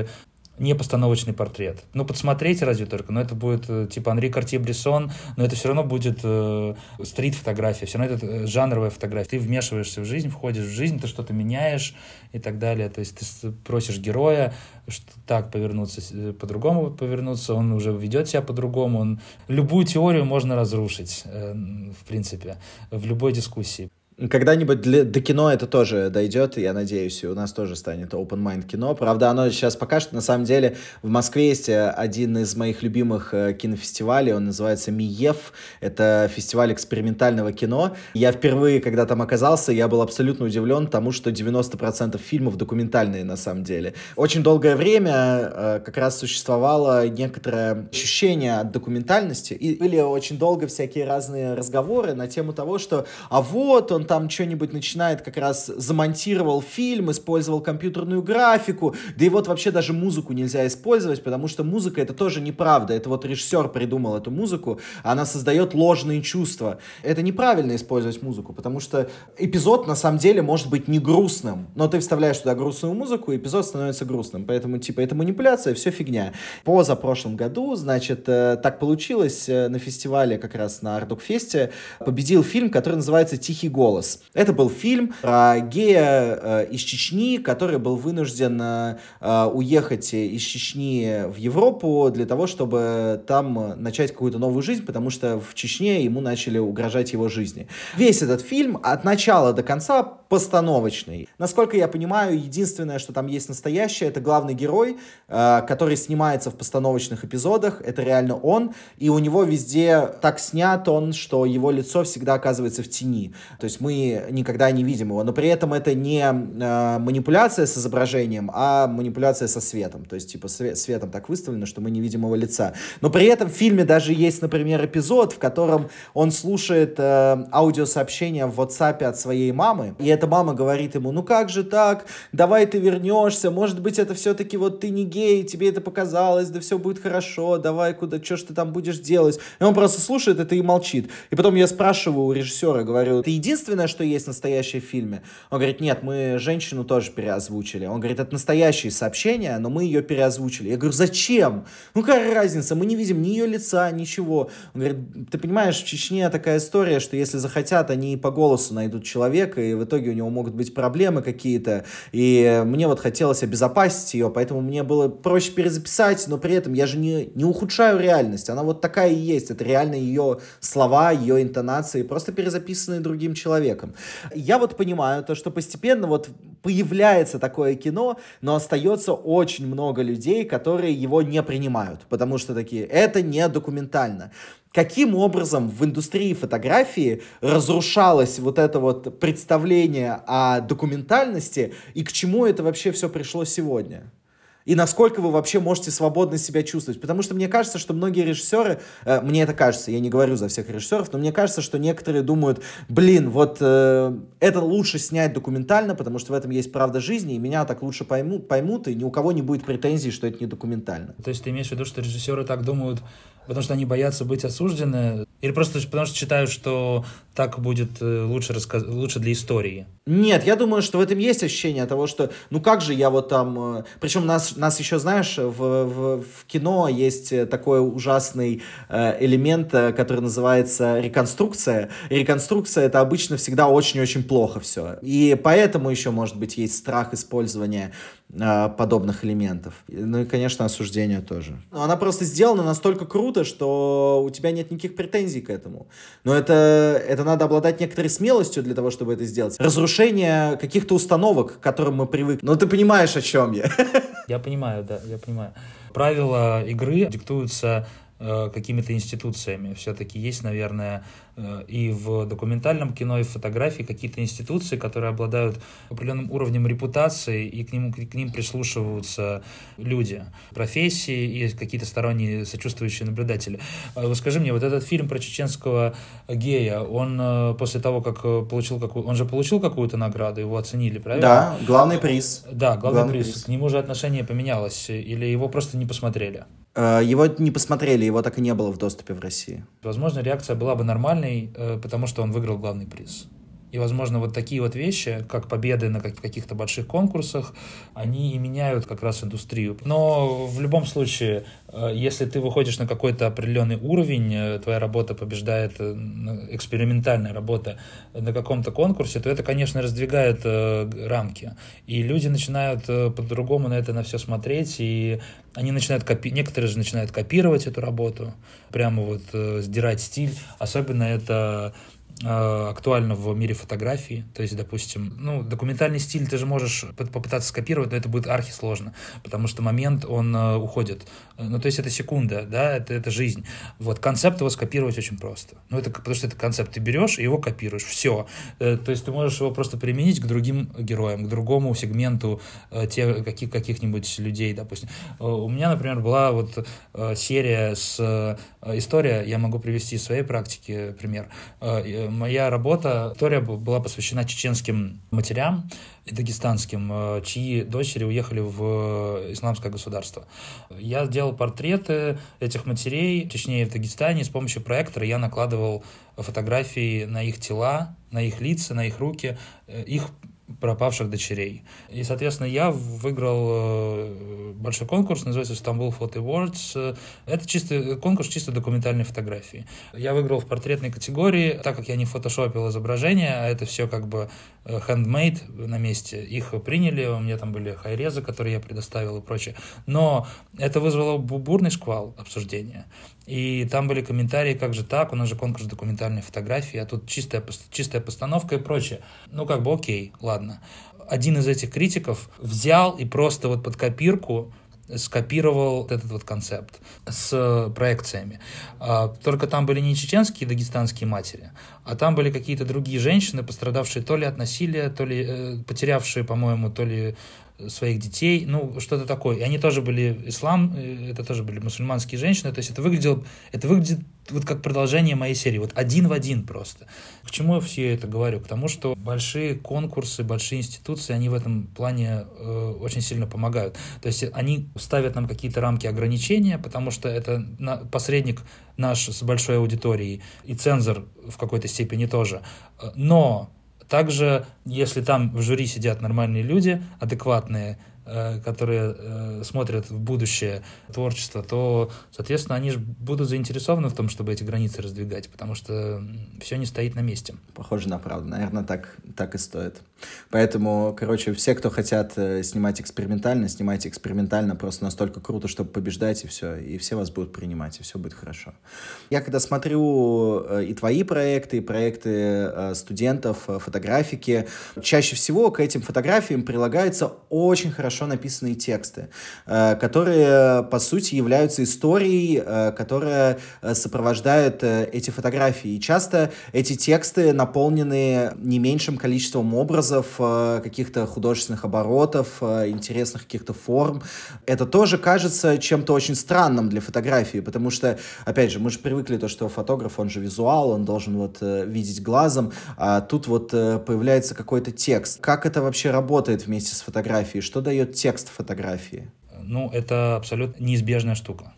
э, не постановочный портрет. Ну, подсмотреть разве только, но это будет э, типа Анри Картье-Брессон, но это все равно будет э, стрит-фотография, все равно это э, жанровая фотография. Ты вмешиваешься в жизнь, входишь в жизнь, ты что-то меняешь и так далее. То есть ты просишь героя что так повернуться, э, по-другому повернуться, он уже ведет себя по-другому. Он... Любую теорию можно разрушить, э, в принципе, в любой дискуссии. Когда-нибудь для, до кино это тоже дойдет, я надеюсь, и у нас тоже станет open mind кино. Правда, оно сейчас пока что, на самом деле, в Москве есть э, один из моих любимых э, кинофестивалей, он называется МИЕФ, это фестиваль экспериментального кино. Я впервые, когда там оказался, я был абсолютно удивлен тому, что 90% фильмов документальные на самом деле. Очень долгое время э, как раз существовало некоторое ощущение от документальности, и были очень долго всякие разные разговоры на тему того, что а вот он там что-нибудь начинает, как раз замонтировал фильм, использовал компьютерную графику, да и вот вообще даже музыку нельзя использовать, потому что музыка это тоже неправда, это вот режиссер придумал эту музыку, она создает ложные чувства. Это неправильно использовать музыку, потому что эпизод на самом деле может быть не грустным, но ты вставляешь туда грустную музыку, и эпизод становится грустным, поэтому типа это манипуляция, все фигня. По за прошлом году, значит, э, так получилось э, на фестивале как раз на Ардукфесте победил фильм, который называется «Тихий голос», голос. Это был фильм про гея э, из Чечни, который был вынужден э, уехать из Чечни в Европу для того, чтобы там начать какую-то новую жизнь, потому что в Чечне ему начали угрожать его жизни. Весь этот фильм от начала до конца постановочный. Насколько я понимаю, единственное, что там есть настоящее, это главный герой, э, который снимается в постановочных эпизодах. Это реально он, и у него везде так снят он, что его лицо всегда оказывается в тени. То есть мы никогда не видим его, но при этом это не э, манипуляция с изображением, а манипуляция со светом. То есть, типа, свет, светом так выставлено, что мы не видим его лица. Но при этом в фильме даже есть, например, эпизод, в котором он слушает э, аудиосообщение в WhatsApp от своей мамы, и эта мама говорит ему, ну как же так, давай ты вернешься, может быть, это все-таки вот ты не гей, тебе это показалось, да все будет хорошо, давай куда, что ж ты там будешь делать? И он просто слушает это и молчит. И потом я спрашиваю у режиссера, говорю, единственный единственное, что есть настоящее в фильме. Он говорит, нет, мы женщину тоже переозвучили. Он говорит, это настоящие сообщения, но мы ее переозвучили. Я говорю, зачем? Ну какая разница? Мы не видим ни ее лица, ничего. Он говорит, ты понимаешь, в Чечне такая история, что если захотят, они по голосу найдут человека, и в итоге у него могут быть проблемы какие-то. И мне вот хотелось обезопасить ее, поэтому мне было проще перезаписать, но при этом я же не, не ухудшаю реальность. Она вот такая и есть. Это реально ее слова, ее интонации, просто перезаписанные другим человеком. Я вот понимаю то, что постепенно вот появляется такое кино, но остается очень много людей, которые его не принимают, потому что такие, это не документально каким образом в индустрии фотографии разрушалось вот это вот представление о документальности и к чему это вообще все пришло сегодня? И насколько вы вообще можете свободно себя чувствовать. Потому что мне кажется, что многие режиссеры, э, мне это кажется, я не говорю за всех режиссеров, но мне кажется, что некоторые думают, блин, вот э, это лучше снять документально, потому что в этом есть правда жизни, и меня так лучше поймут, поймут, и ни у кого не будет претензий, что это не документально. То есть ты имеешь в виду, что режиссеры так думают, потому что они боятся быть осуждены, или просто потому что считают, что так будет э, лучше, рассказ... лучше для истории? Нет, я думаю, что в этом есть ощущение того, что ну как же я вот там... Э, Причем нас, нас еще, знаешь, в, в, в кино есть такой ужасный э, элемент, который называется реконструкция. И реконструкция это обычно всегда очень-очень плохо все. И поэтому еще, может быть, есть страх использования э, подобных элементов. Ну и, конечно, осуждение тоже. Но она просто сделана настолько круто, что у тебя нет никаких претензий к этому. Но это, это надо обладать некоторой смелостью для того, чтобы это сделать. Разрушение каких-то установок, к которым мы привыкли. Ну ты понимаешь, о чем я. Я понимаю, да, я понимаю. Правила игры диктуются какими-то институциями. Все-таки есть, наверное, э, и в документальном кино, и в фотографии какие-то институции, которые обладают определенным уровнем репутации, и к ним, к ним прислушиваются люди, профессии и какие-то сторонние сочувствующие наблюдатели. Э, скажи мне, вот этот фильм про чеченского гея, он после того, как получил какую... Он же получил какую-то награду, его оценили, правильно? Да, главный приз. Да, главный, главный приз. приз. К нему же отношение поменялось, или его просто не посмотрели? Э, его не посмотрели, его так и не было в доступе в России. Возможно, реакция была бы нормальной, э, потому что он выиграл главный приз. И, возможно, вот такие вот вещи, как победы на каких-то больших конкурсах, они и меняют как раз индустрию. Но в любом случае, э, если ты выходишь на какой-то определенный уровень, э, твоя работа побеждает, э, экспериментальная работа на каком-то конкурсе, то это, конечно, раздвигает рамки. И люди начинают по-другому на это на все смотреть, и они начинают копи... некоторые же начинают копировать эту работу, прямо вот сдирать стиль. Особенно это Э, актуально в мире фотографии. То есть, допустим, ну, документальный стиль ты же можешь попытаться скопировать, но это будет архи сложно, потому что момент, он э, уходит. Ну, то есть это секунда, да, это, это жизнь. Вот, концепт его скопировать очень просто. Ну, это потому что это концепт, ты берешь и его копируешь, все. Э, то есть ты можешь его просто применить к другим героям, к другому сегменту тех, каких, каких-нибудь людей, допустим. У меня, например, была вот серия с история, я могу привести из своей практики пример моя работа, история была посвящена чеченским матерям и дагестанским, э, чьи дочери уехали в исламское государство. Я делал портреты этих матерей, точнее в Дагестане, с помощью проектора я накладывал фотографии на их тела, на их лица, на их руки, э, их пропавших дочерей. И, соответственно, я выиграл э, большой конкурс, называется Istanbul Photo Awards. Это чисто конкурс чисто документальной фотографии. Я выиграл в портретной категории, так как я не фотошопил изображение, а это все как бы handmade на месте. Их приняли, у меня там были хайрезы, которые я предоставил и прочее. Но это вызвало бурный шквал обсуждения. И там были комментарии, как же так, у нас же конкурс документальной фотографии, а тут чистая, чистая постановка и прочее. Ну, как бы окей, ладно. Один из этих критиков взял и просто вот под копирку скопировал этот вот концепт с проекциями. А, только там были не чеченские дагестанские матери, а там были какие-то другие женщины, пострадавшие то ли от насилия, то ли э, потерявшие, по-моему, то ли своих детей, ну, что-то такое. И они тоже были ислам, э, это тоже были мусульманские женщины, то есть это выглядело, это выглядит вот как продолжение моей серии, вот один в один просто. К чему я все это говорю? К тому, что большие конкурсы, большие институции, они в этом плане э, очень сильно помогают. То есть они ставят нам какие-то рамки ограничения, потому что это на, посредник наш с большой аудиторией и цензор в какой-то степени тоже. Но также, если там в жюри сидят нормальные люди, адекватные, которые э, смотрят в будущее творчество, то, соответственно, они же будут заинтересованы в том, чтобы эти границы раздвигать, потому что все не стоит на месте. Похоже на правду. Наверное, так, так и стоит. Поэтому, короче, все, кто хотят э, снимать экспериментально, снимайте экспериментально, просто настолько круто, чтобы побеждать, и все. И все вас будут принимать, и все будет хорошо. Я когда смотрю и твои проекты, и проекты студентов, фотографики, чаще всего к этим фотографиям прилагается очень хорошо хорошо написанные тексты, э, которые, по сути, являются историей, э, которая э, сопровождает эти фотографии. И часто эти тексты наполнены не меньшим количеством образов, каких-то художественных оборотов, интересных каких-то форм. Это тоже кажется чем-то очень странным для фотографии, потому что, опять же, мы же привыкли то, что фотограф, он же визуал, он должен вот видеть глазом, а тут вот появляется какой-то текст. Как это вообще работает вместе с фотографией? Что дает дает текст фотографии? Ну, это абсолютно неизбежная штука.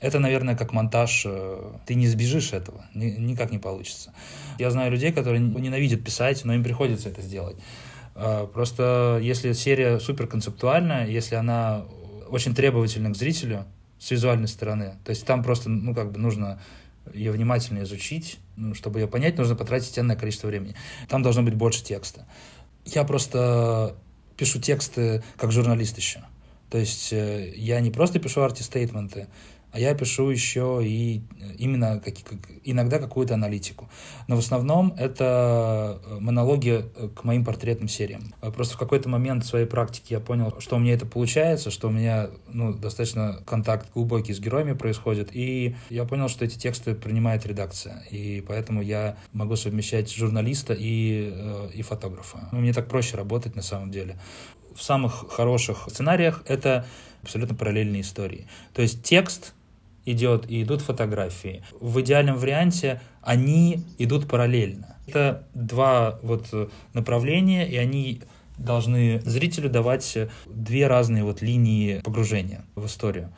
Это, наверное, как монтаж. Э, ты не сбежишь этого. Никак не получится. Я знаю людей, которые ненавидят писать, но им приходится это сделать. Э, просто если серия суперконцептуальная, если она очень требовательна к зрителю с визуальной стороны, то есть там просто, ну, как бы нужно ее внимательно изучить, ну, чтобы ее понять, нужно потратить ценное количество времени. Там должно быть больше текста. Я просто пишу тексты как журналист еще. То есть э, я не просто пишу арти-стейтменты, а я пишу еще и э, именно как, как, иногда какую-то аналитику. Но в основном это э, монологи э, к моим портретным сериям. Просто в какой-то момент своей практики я понял, что у меня это получается, что у меня ну, достаточно контакт глубокий с героями происходит, и я понял, что эти тексты принимает редакция, и поэтому я могу совмещать журналиста и, и фотографа. Ну, мне так проще работать на самом деле. В самых хороших сценариях это абсолютно параллельные истории. То есть текст идет и идут фотографии. В идеальном варианте они идут параллельно. Это два вот направления, и они должны зрителю давать две разные вот линии погружения в историю.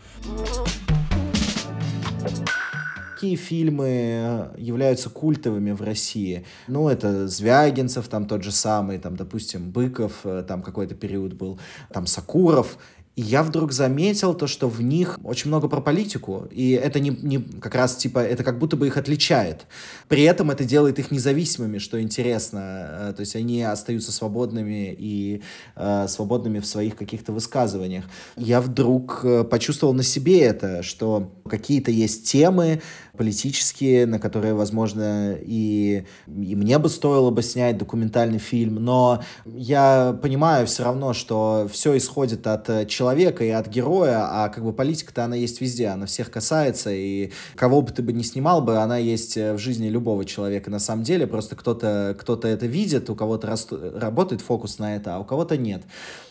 Какие фильмы являются культовыми в России? Ну, это Звягинцев, там тот же самый, там, допустим, Быков, э, там какой-то период был, там Сакуров. И я вдруг заметил то, что в них очень много про политику, и это не, не как раз типа, это как будто бы их отличает. При этом это делает их независимыми, что интересно. Э, то есть они остаются свободными и э, свободными в своих каких-то высказываниях. Я вдруг э, почувствовал на себе это, что какие-то есть темы, политические, на которые, возможно, и, и мне бы стоило бы снять документальный фильм, но я понимаю все равно, что все исходит от э, человека и от героя, а как бы политика-то она есть везде, она всех касается, и кого бы ты бы не снимал бы, она есть в жизни любого человека на самом деле, просто кто-то кто это видит, у кого-то работает фокус на это, а у кого-то нет.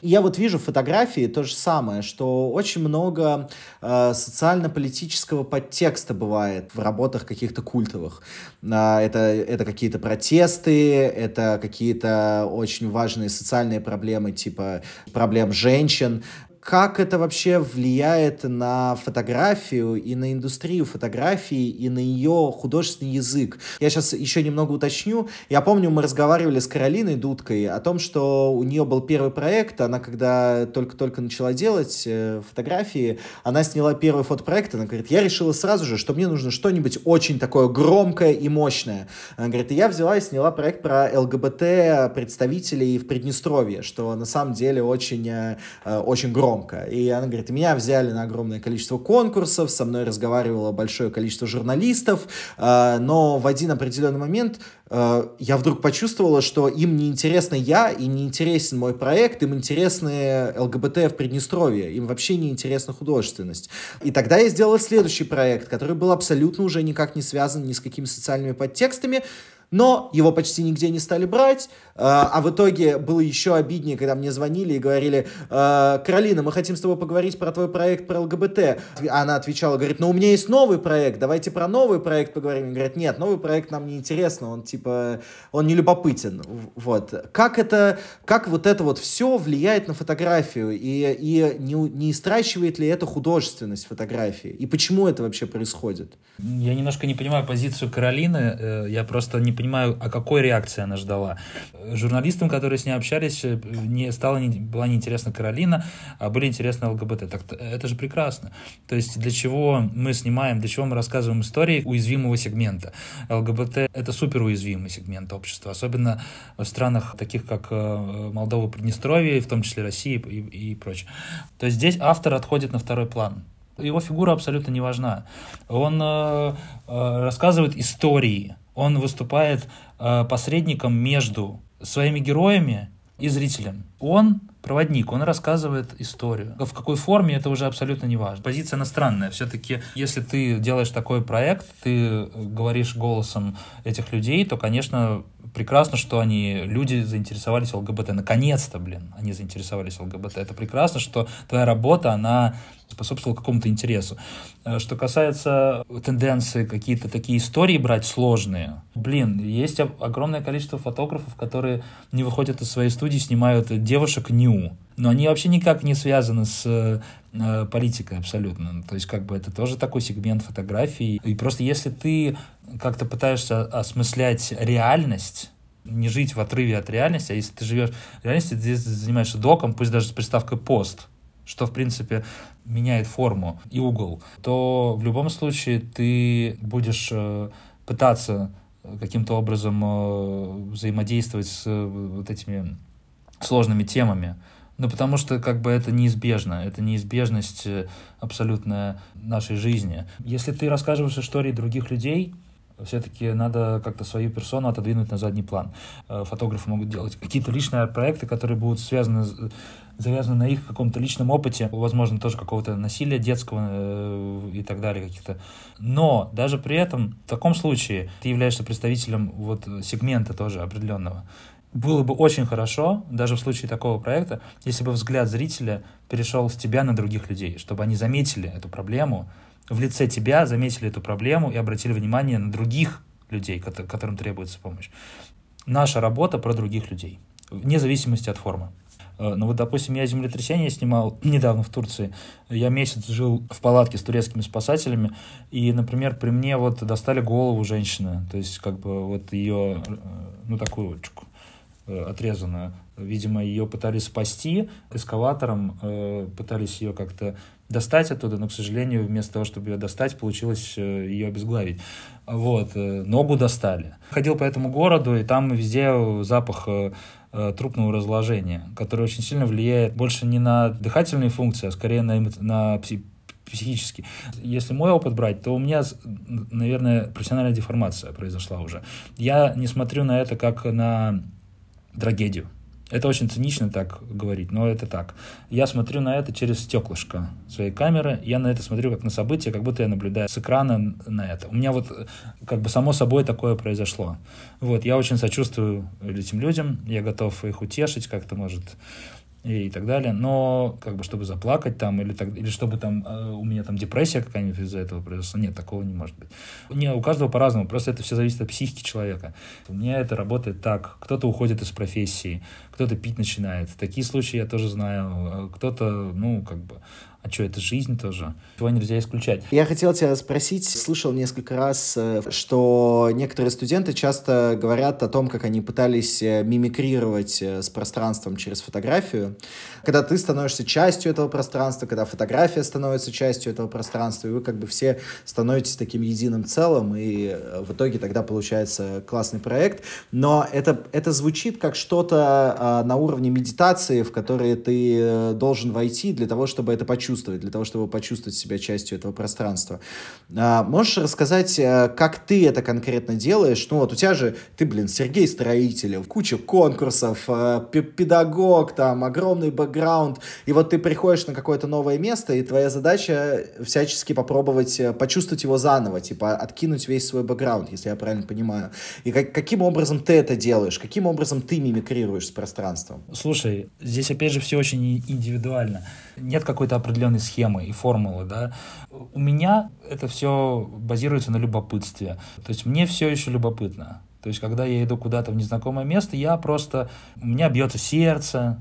я вот вижу фотографии то же самое, что очень много э, социально-политического подтекста бывает в работах каких-то культовых. А, это, это какие-то протесты, это какие-то очень важные социальные проблемы, типа проблем женщин, как это вообще влияет на фотографию и на индустрию фотографии и на ее художественный язык. Я сейчас еще немного уточню. Я помню, мы разговаривали с Каролиной Дудкой о том, что у нее был первый проект, она когда только-только начала делать э, фотографии, она сняла первый фотопроект, она говорит, я решила сразу же, что мне нужно что-нибудь очень такое громкое и мощное. Она говорит, и я взяла и сняла проект про ЛГБТ представителей в Приднестровье, что на самом деле очень, э, очень громко громко. И она говорит, меня взяли на огромное количество конкурсов, со мной разговаривало большое количество журналистов, э, но в один определенный момент э, я вдруг почувствовала, что им не интересна я и не интересен мой проект, им интересны ЛГБТ в Приднестровье, им вообще не интересна художественность. И тогда я сделала следующий проект, который был абсолютно уже никак не связан ни с какими социальными подтекстами, но его почти нигде не стали брать, а, а в итоге было еще обиднее, когда мне звонили и говорили, «А, Каролина, мы хотим с тобой поговорить про твой проект про ЛГБТ. Она отвечала, говорит, ну у меня есть новый проект, давайте про новый проект поговорим. И говорят, нет, новый проект нам не интересно, он типа, он не любопытен. Вот. Как это, как вот это вот все влияет на фотографию и, и не, не истрачивает ли это художественность фотографии? И почему это вообще происходит? Я немножко не понимаю позицию Каролины, э, я просто не понимаю, а какой реакции она ждала. Журналистам, которые с ней общались, э, не стала не, была неинтересна Каролина, а были интересны ЛГБТ. Так это же прекрасно. То есть для чего мы снимаем, для чего мы рассказываем истории уязвимого сегмента. ЛГБТ — это супер уязвимый сегмент общества, особенно в странах таких, как э, Молдова, Приднестровье, в том числе Россия и, и прочее. То есть здесь автор отходит на второй план его фигура абсолютно не важна. Он э, э, рассказывает истории, он выступает э, посредником между своими героями и зрителем. Он проводник, он рассказывает историю. В какой форме, это уже абсолютно не важно. Позиция иностранная. Все-таки, если ты делаешь такой проект, ты говоришь голосом этих людей, то, конечно, прекрасно, что они, люди заинтересовались ЛГБТ. Наконец-то, блин, они заинтересовались ЛГБТ. Это прекрасно, что твоя работа, она способствовала какому-то интересу. Э, что касается тенденции какие-то такие истории брать сложные, блин, есть огромное количество фотографов, которые не выходят из своей студии, снимают девушек ню. Но они вообще никак не связаны с э, политикой абсолютно. То есть как бы это тоже такой сегмент фотографии. И просто если ты как-то пытаешься осмыслять реальность, не жить в отрыве от реальности, а если ты живешь в реальности, ты занимаешься доком, пусть даже с приставкой пост, что, в принципе, меняет форму и угол, то в любом случае ты будешь э, пытаться каким-то образом э, взаимодействовать с вот этими сложными темами, Ну, потому что как бы это неизбежно, это неизбежность э, абсолютная нашей жизни. Если ты рассказываешь истории других людей, все-таки надо как-то свою персону отодвинуть на задний план. Э, фотографы могут делать какие-то личные проекты, которые будут связаны завязаны на их каком-то личном опыте, возможно, тоже какого-то насилия детского э, и так далее каких-то. Но даже при этом, в таком случае, ты являешься представителем вот сегмента тоже определенного. Было бы очень хорошо, даже в случае такого проекта, если бы взгляд зрителя перешел с тебя на других людей, чтобы они заметили эту проблему, в лице тебя заметили эту проблему и обратили внимание на других людей, которым требуется помощь. Наша работа про других людей, вне зависимости от формы. Э, ну вот, допустим, я землетрясение снимал недавно в Турции. Я месяц жил в палатке с турецкими спасателями, и, например, при мне вот достали голову женщины, то есть как бы вот ее, э, ну такую э, отрезанную. Видимо, ее пытались спасти эскаватором, пытались ее как-то достать оттуда, но, к сожалению, вместо того, чтобы ее достать, получилось ее обезглавить. Вот, ногу достали. Ходил по этому городу, и там везде запах Э, трупного разложения, которое очень сильно влияет больше не на дыхательные функции, а скорее на, на психически. Если мой опыт брать, то у меня, наверное, профессиональная деформация произошла уже. Я не смотрю на это как на трагедию. Это очень цинично так говорить, но это так. Я смотрю на это через стеклышко своей камеры, я на это смотрю как на событие, как будто я наблюдаю с экрана на это. У меня вот как бы само собой такое произошло. Вот, я очень сочувствую этим людям, я готов их утешить как-то, может, и так далее. Но как бы чтобы заплакать там или так или чтобы там э, у меня там депрессия какая-нибудь из-за этого произошла, нет, такого не может быть. Не, у каждого по-разному, просто это все зависит от психики человека. У меня это работает так. Кто-то уходит из профессии, кто-то пить начинает. Такие случаи я тоже знаю. А кто-то, ну, как бы а что, это жизнь тоже. Его нельзя исключать. Я хотел тебя спросить, слышал несколько раз, э, что некоторые студенты часто говорят о том, как они пытались э, мимикрировать э, с пространством через фотографию. Когда ты становишься частью этого пространства, когда фотография становится частью этого пространства, и вы как бы все становитесь таким единым целым, и в итоге тогда получается классный проект. Но это, это звучит как что-то а, на уровне медитации, в которое ты должен войти для того, чтобы это почувствовать почувствовать, для того, чтобы почувствовать себя частью этого пространства. А, можешь рассказать, э, как ты это конкретно делаешь? Ну вот у тебя же, ты, блин, Сергей Строителев, куча конкурсов, э, педагог, там, огромный бэкграунд, и вот ты приходишь на какое-то новое место, и твоя задача всячески попробовать э, почувствовать его заново, типа откинуть весь свой бэкграунд, если я правильно понимаю. И как, каким образом ты это делаешь? Каким образом ты мимикрируешь с пространством? Слушай, здесь опять же все очень индивидуально. Нет какой-то определенной схемы и формулы, да. У меня это все базируется на любопытстве. То есть мне все еще любопытно. То есть, когда я иду куда-то в незнакомое место, я просто... У меня бьется сердце,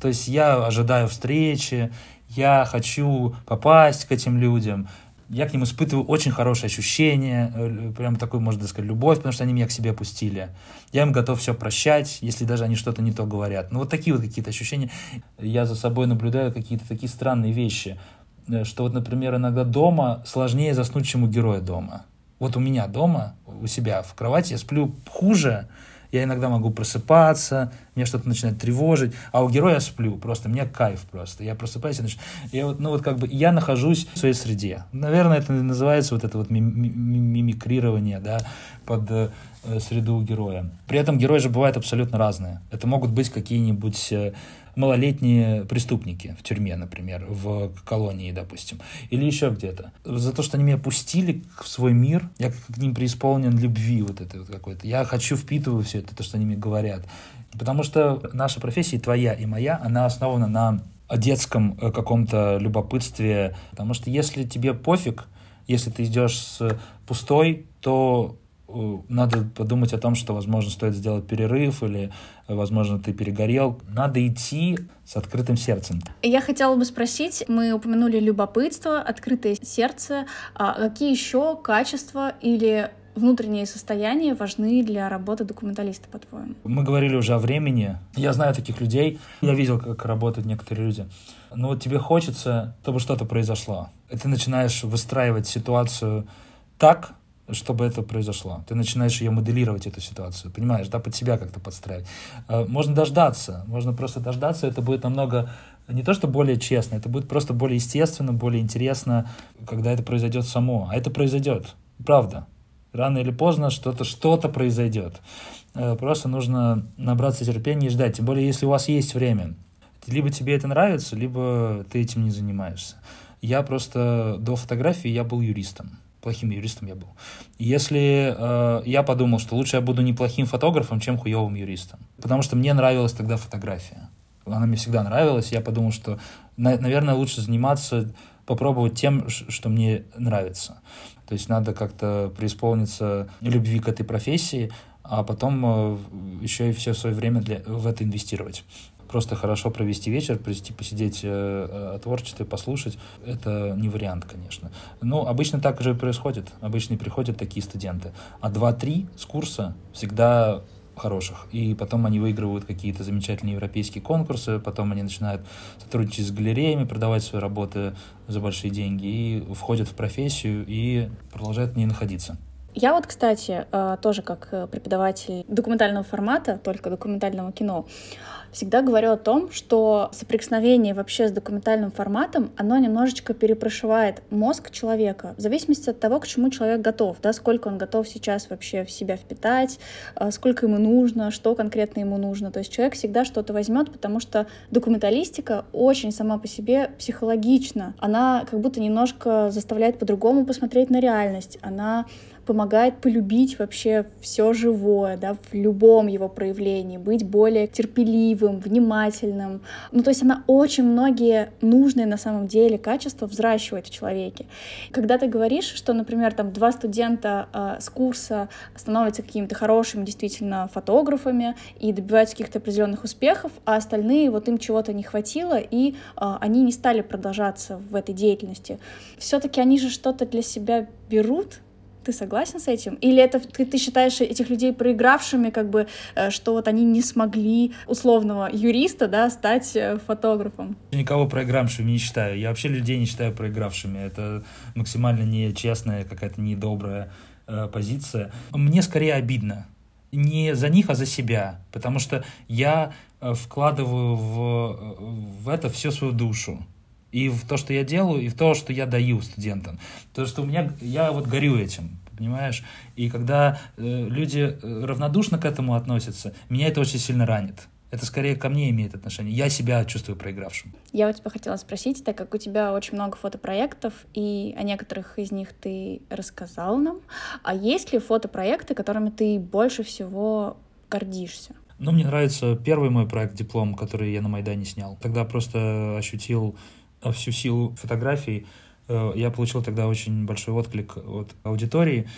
то есть я ожидаю встречи, я хочу попасть к этим людям, я к ним испытываю очень хорошее ощущение, э, прям такой, можно сказать, любовь, потому что они меня к себе опустили. Я им готов все прощать, если даже они что-то не то говорят. Ну, вот такие вот какие-то ощущения. Я за собой наблюдаю какие-то такие странные вещи, э, что вот, например, иногда дома сложнее заснуть, чем у героя дома. Вот у меня дома, у себя в кровати я сплю хуже, я иногда могу просыпаться, меня что-то начинает тревожить, а у героя сплю, просто мне кайф просто. Я просыпаюсь, и нач... я вот, ну вот как бы я нахожусь в своей среде. Наверное, это называется вот это вот мимикрирование, да, под э, среду героя. При этом герои же бывают абсолютно разные. Это могут быть какие-нибудь э, малолетние преступники в тюрьме, например, в колонии, допустим, или еще где-то. За то, что они меня пустили в свой мир, я к ним преисполнен любви вот этой вот какой-то. Я хочу впитываю все это, то, что они мне говорят. Потому что наша профессия, твоя и моя, она основана на детском э, каком-то любопытстве. Потому что если тебе пофиг, если ты идешь с пустой, то надо подумать о том, что, возможно, стоит сделать перерыв или, возможно, ты перегорел. Надо идти с открытым сердцем. Я хотела бы спросить, мы упомянули любопытство, открытое сердце. А какие еще качества или внутренние состояния важны для работы документалиста, по-твоему? Мы говорили уже о времени. Я знаю таких людей. Я видел, как работают некоторые люди. Но вот тебе хочется, чтобы что-то произошло. И ты начинаешь выстраивать ситуацию так, чтобы это произошло. Ты начинаешь ее моделировать, эту ситуацию, понимаешь, да, под себя как-то подстраивать. Э, можно дождаться, можно просто дождаться, это будет намного не то, что более честно, это будет просто более естественно, более интересно, когда это произойдет само. А это произойдет, правда. Рано или поздно что-то что-то произойдет. Э, просто нужно набраться терпения и ждать. Тем более, если у вас есть время. Либо тебе это нравится, либо ты этим не занимаешься. Я просто до фотографии я был юристом. Плохим юристом я был. Если э, я подумал, что лучше я буду неплохим фотографом, чем хуевым юристом. Потому что мне нравилась тогда фотография. Она мне всегда нравилась. Я подумал, что, на, наверное, лучше заниматься, попробовать тем, что мне нравится. То есть надо как-то преисполниться любви к этой профессии, а потом э, еще и все свое время для, в это инвестировать просто хорошо провести вечер, прийти посидеть э, э, о послушать, это не вариант, конечно. Но обычно так же и происходит. Обычно приходят такие студенты. А 2-3 с курса всегда хороших. И потом они выигрывают какие-то замечательные европейские конкурсы, потом они начинают сотрудничать с галереями, продавать свои работы за большие деньги и входят в профессию и продолжают в ней находиться. Я вот, кстати, э, тоже как преподаватель документального формата, только документального кино, всегда говорю о том, что соприкосновение вообще с документальным форматом, оно немножечко перепрошивает мозг человека в зависимости от того, к чему человек готов, да, сколько он готов сейчас вообще в себя впитать, э, сколько ему нужно, что конкретно ему нужно. То есть человек всегда что-то возьмет, потому что документалистика очень сама по себе психологична. Она как будто немножко заставляет по-другому посмотреть на реальность. Она помогает полюбить вообще все живое, да, в любом его проявлении, быть более терпеливым, внимательным. Ну, то есть она очень многие нужные на самом деле качества взращивает в человеке. Когда ты говоришь, что, например, там два студента э, с курса становятся какими-то хорошими действительно фотографами и добиваются каких-то определенных успехов, а остальные вот им чего-то не хватило, и э, они не стали продолжаться в этой деятельности. Все-таки они же что-то для себя берут, ты согласен с этим? Или это ты, ты считаешь этих людей проигравшими, как бы, э, что вот они не смогли условного юриста, да, стать э, фотографом? Никого проигравшими не считаю. Я вообще людей не считаю проигравшими. Это максимально нечестная, какая-то недобрая э, позиция. Мне скорее обидно. Не за них, а за себя. Потому что я э, вкладываю в, в это всю свою душу и в то, что я делаю, и в то, что я даю студентам. То, что у меня, я вот горю этим, понимаешь? И когда э, люди э, равнодушно к этому относятся, меня это очень сильно ранит. Это скорее ко мне имеет отношение. Я себя чувствую проигравшим. Я у тебя хотела спросить, так как у тебя очень много фотопроектов, и о некоторых из них ты рассказал нам, а есть ли фотопроекты, которыми ты больше всего гордишься? Ну, мне нравится первый мой проект «Диплом», который я на Майдане снял. Тогда просто ощутил всю силу фотографий. Э, я получил тогда очень большой отклик от аудитории.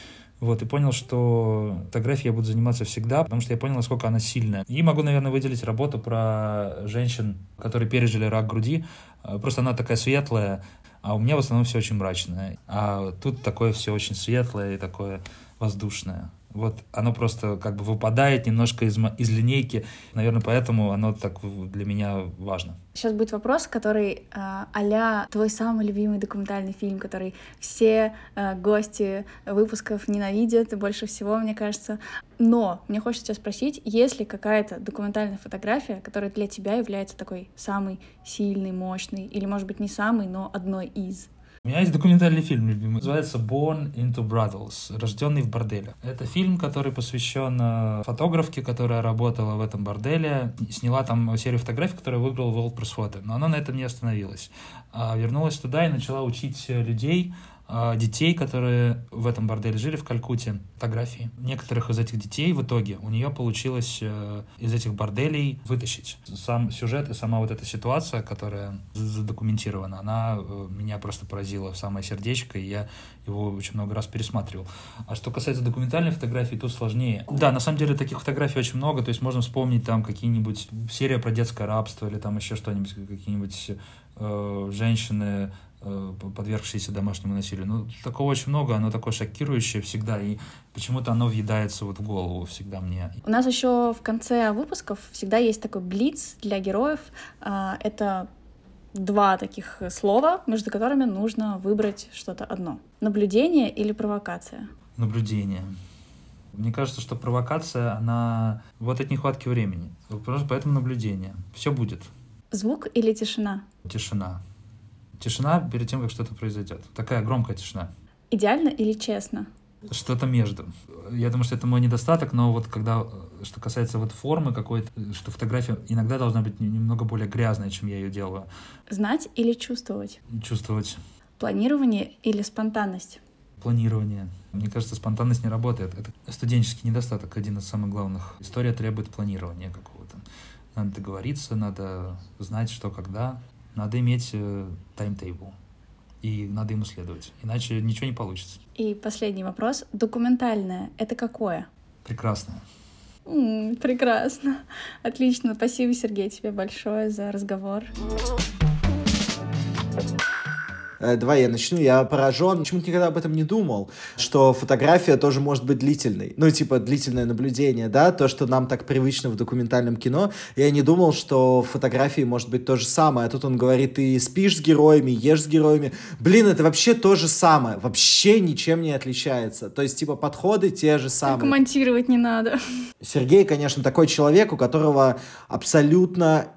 Вот, и понял, что фотографией я буду заниматься всегда, потому что я понял, насколько она сильная. И могу, наверное, выделить работу про женщин, которые пережили рак груди. Э, просто она такая светлая, а у меня в основном все очень мрачное. А тут такое все очень светлое и такое воздушное. Вот оно просто как бы выпадает немножко из, из линейки. Наверное, поэтому оно так для меня важно. Сейчас будет вопрос, который а, а твой самый любимый документальный фильм, который все а, гости выпусков ненавидят больше всего, мне кажется. Но мне хочется тебя спросить, есть ли какая-то документальная фотография, которая для тебя является такой самый сильный, мощный, или, может быть, не самый, но одной из? У меня есть документальный фильм любимый, называется Born into Brothels, рожденный в борделе. Это фильм, который посвящен э, фотографке, которая работала в этом борделе, сняла там серию фотографий, которая выиграла World Press Photo, но она на этом не остановилась. А вернулась туда и начала учить людей а, детей, которые в этом борделе жили в Калькутте, фотографии. Некоторых из этих детей в итоге у нее получилось э, из этих борделей вытащить. Сам сюжет и сама вот эта ситуация, которая задокументирована, она э, меня просто поразила в самое сердечко, и я его очень много раз пересматривал. А что касается документальной фотографии, тут сложнее. Да, на самом деле таких фотографий очень много, то есть можно вспомнить там какие-нибудь серия про детское рабство или там еще что-нибудь, какие-нибудь э, женщины Э, подвергшиеся домашнему насилию. Ну, такого очень много, оно такое шокирующее всегда, и почему-то оно въедается вот в голову всегда мне. У нас еще в конце выпусков всегда есть такой блиц для героев. А, это два таких слова, между которыми нужно выбрать что-то одно. Наблюдение или провокация? наблюдение. Мне кажется, что провокация, она вот от нехватки времени. Поэтому наблюдение. Все будет. Звук или тишина? Тишина. Тишина перед тем, как что-то произойдет. Такая громкая тишина. Идеально или честно? Что-то между. Я думаю, что это мой недостаток, но вот когда, что касается вот формы какой-то, что фотография иногда должна быть немного более грязной, чем я ее делаю. Знать или чувствовать? Чувствовать. Планирование или спонтанность? Планирование. Мне кажется, спонтанность не работает. Это студенческий недостаток, один из самых главных. История требует планирования какого-то. Надо договориться, надо знать, что когда. Надо иметь таймтейбл. Э, и надо ему следовать. Иначе ничего не получится. И последний вопрос. Документальное — это какое? Прекрасное. М-м, прекрасно. Отлично. Спасибо, Сергей, тебе большое за разговор. Э, давай я начну. Я поражен. Почему-то никогда об этом не думал, что фотография тоже может быть длительной. Ну, типа, длительное наблюдение, да, то, что нам так привычно в документальном кино. Я не думал, что в фотографии может быть то же самое. А тут он говорит, ты спишь с героями, ешь с героями. Блин, это вообще то же самое. Вообще ничем не отличается. То есть, типа, подходы те же самые. Только монтировать не надо. Сергей, конечно, такой человек, у которого абсолютно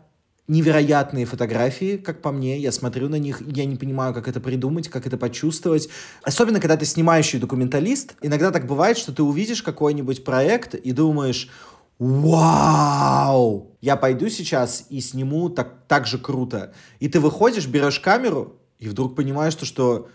невероятные фотографии, как по мне. Я смотрю на них, я не понимаю, как это придумать, как это почувствовать. Особенно, когда ты снимающий документалист. Иногда так бывает, что ты увидишь какой-нибудь проект и думаешь, вау, я пойду сейчас и сниму так, так же круто. И ты выходишь, берешь камеру, и вдруг понимаешь, что, что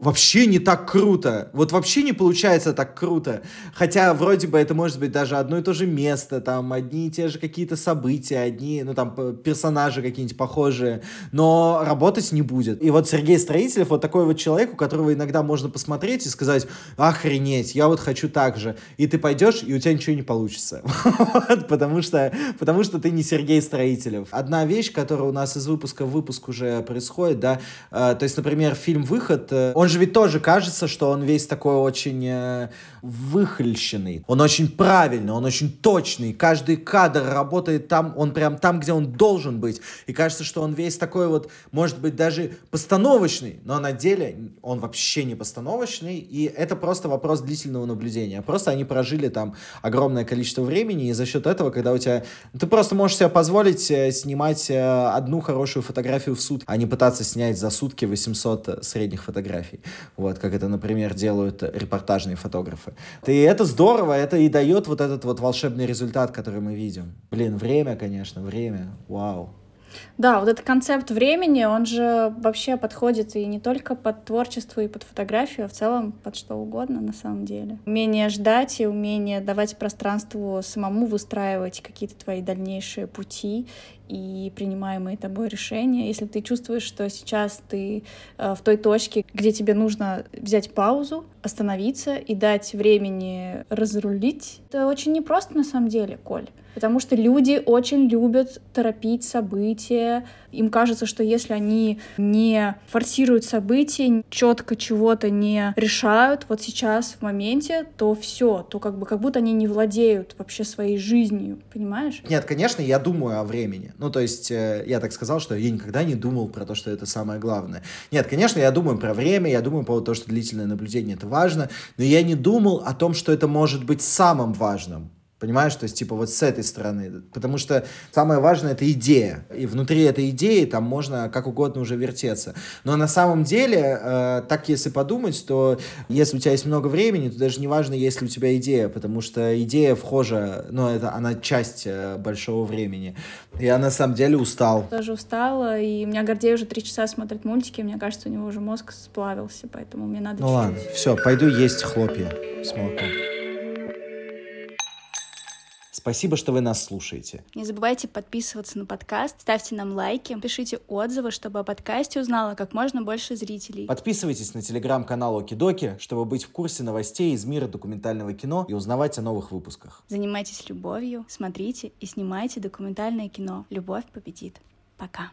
вообще не так круто. Вот вообще не получается так круто. Хотя вроде бы это может быть даже одно и то же место, там одни и те же какие-то события, одни, ну там персонажи какие-нибудь похожие, но работать не будет. И вот Сергей Строителев вот такой вот человек, у которого иногда можно посмотреть и сказать, охренеть, я вот хочу так же. И ты пойдешь, и у тебя ничего не получится. потому что, потому что ты не Сергей Строителев. Одна вещь, которая у нас из выпуска в выпуск уже происходит, да, э, то есть, например, фильм «Выход», э, он же ведь тоже кажется, что он весь такой очень э, выхольщенный. Он очень правильный, он очень точный. Каждый кадр работает там, он прям там, где он должен быть. И кажется, что он весь такой вот, может быть, даже постановочный, но на деле он вообще не постановочный. И это просто вопрос длительного наблюдения. Просто они прожили там огромное количество времени, и за счет этого, когда у тебя... Ты просто можешь себе позволить э, снимать э, одну хорошую фотографию в сутки, а не пытаться снять за сутки 800 средних фотографий вот, как это, например, делают репортажные фотографы. И это здорово, это и дает вот этот вот волшебный результат, который мы видим. Блин, время, конечно, время, вау. Да, вот этот концепт времени, он же вообще подходит и не только под творчество и под фотографию, а в целом под что угодно на самом деле. Умение ждать и умение давать пространству самому выстраивать какие-то твои дальнейшие пути и принимаемые тобой решения. Если ты чувствуешь, что сейчас ты э, в той точке, где тебе нужно взять паузу, остановиться и дать времени разрулить, это очень непросто на самом деле, Коль. Потому что люди очень любят торопить события. Им кажется, что если они не форсируют события, четко чего-то не решают вот сейчас, в моменте, то все, то как бы как будто они не владеют вообще своей жизнью, понимаешь? Нет, конечно, я думаю о времени. Ну, то есть, э, я так сказал, что я никогда не думал про то, что это самое главное. Нет, конечно, я думаю про время, я думаю про то, что длительное наблюдение — это важно, но я не думал о том, что это может быть самым важным. Понимаешь, то есть, типа, вот с этой стороны. Потому что самое важное — это идея. И внутри этой идеи там можно как угодно уже вертеться. Но на самом деле, э, так если подумать, то если у тебя есть много времени, то даже не важно, есть ли у тебя идея, потому что идея вхожа, ну, это она часть э, большого времени. Я на самом деле устал. Тоже устала, и у меня Гордей уже три часа смотрит мультики, мне кажется, у него уже мозг сплавился, поэтому мне надо... Ну чуть-чуть... ладно, все, пойду есть хлопья с молоком. Спасибо, что вы нас слушаете. Не забывайте подписываться на подкаст, ставьте нам лайки, пишите отзывы, чтобы о подкасте узнало как можно больше зрителей. Подписывайтесь на телеграм-канал Окидоки, чтобы быть в курсе новостей из мира документального кино и узнавать о новых выпусках. Занимайтесь любовью, смотрите и снимайте документальное кино. Любовь победит. Пока.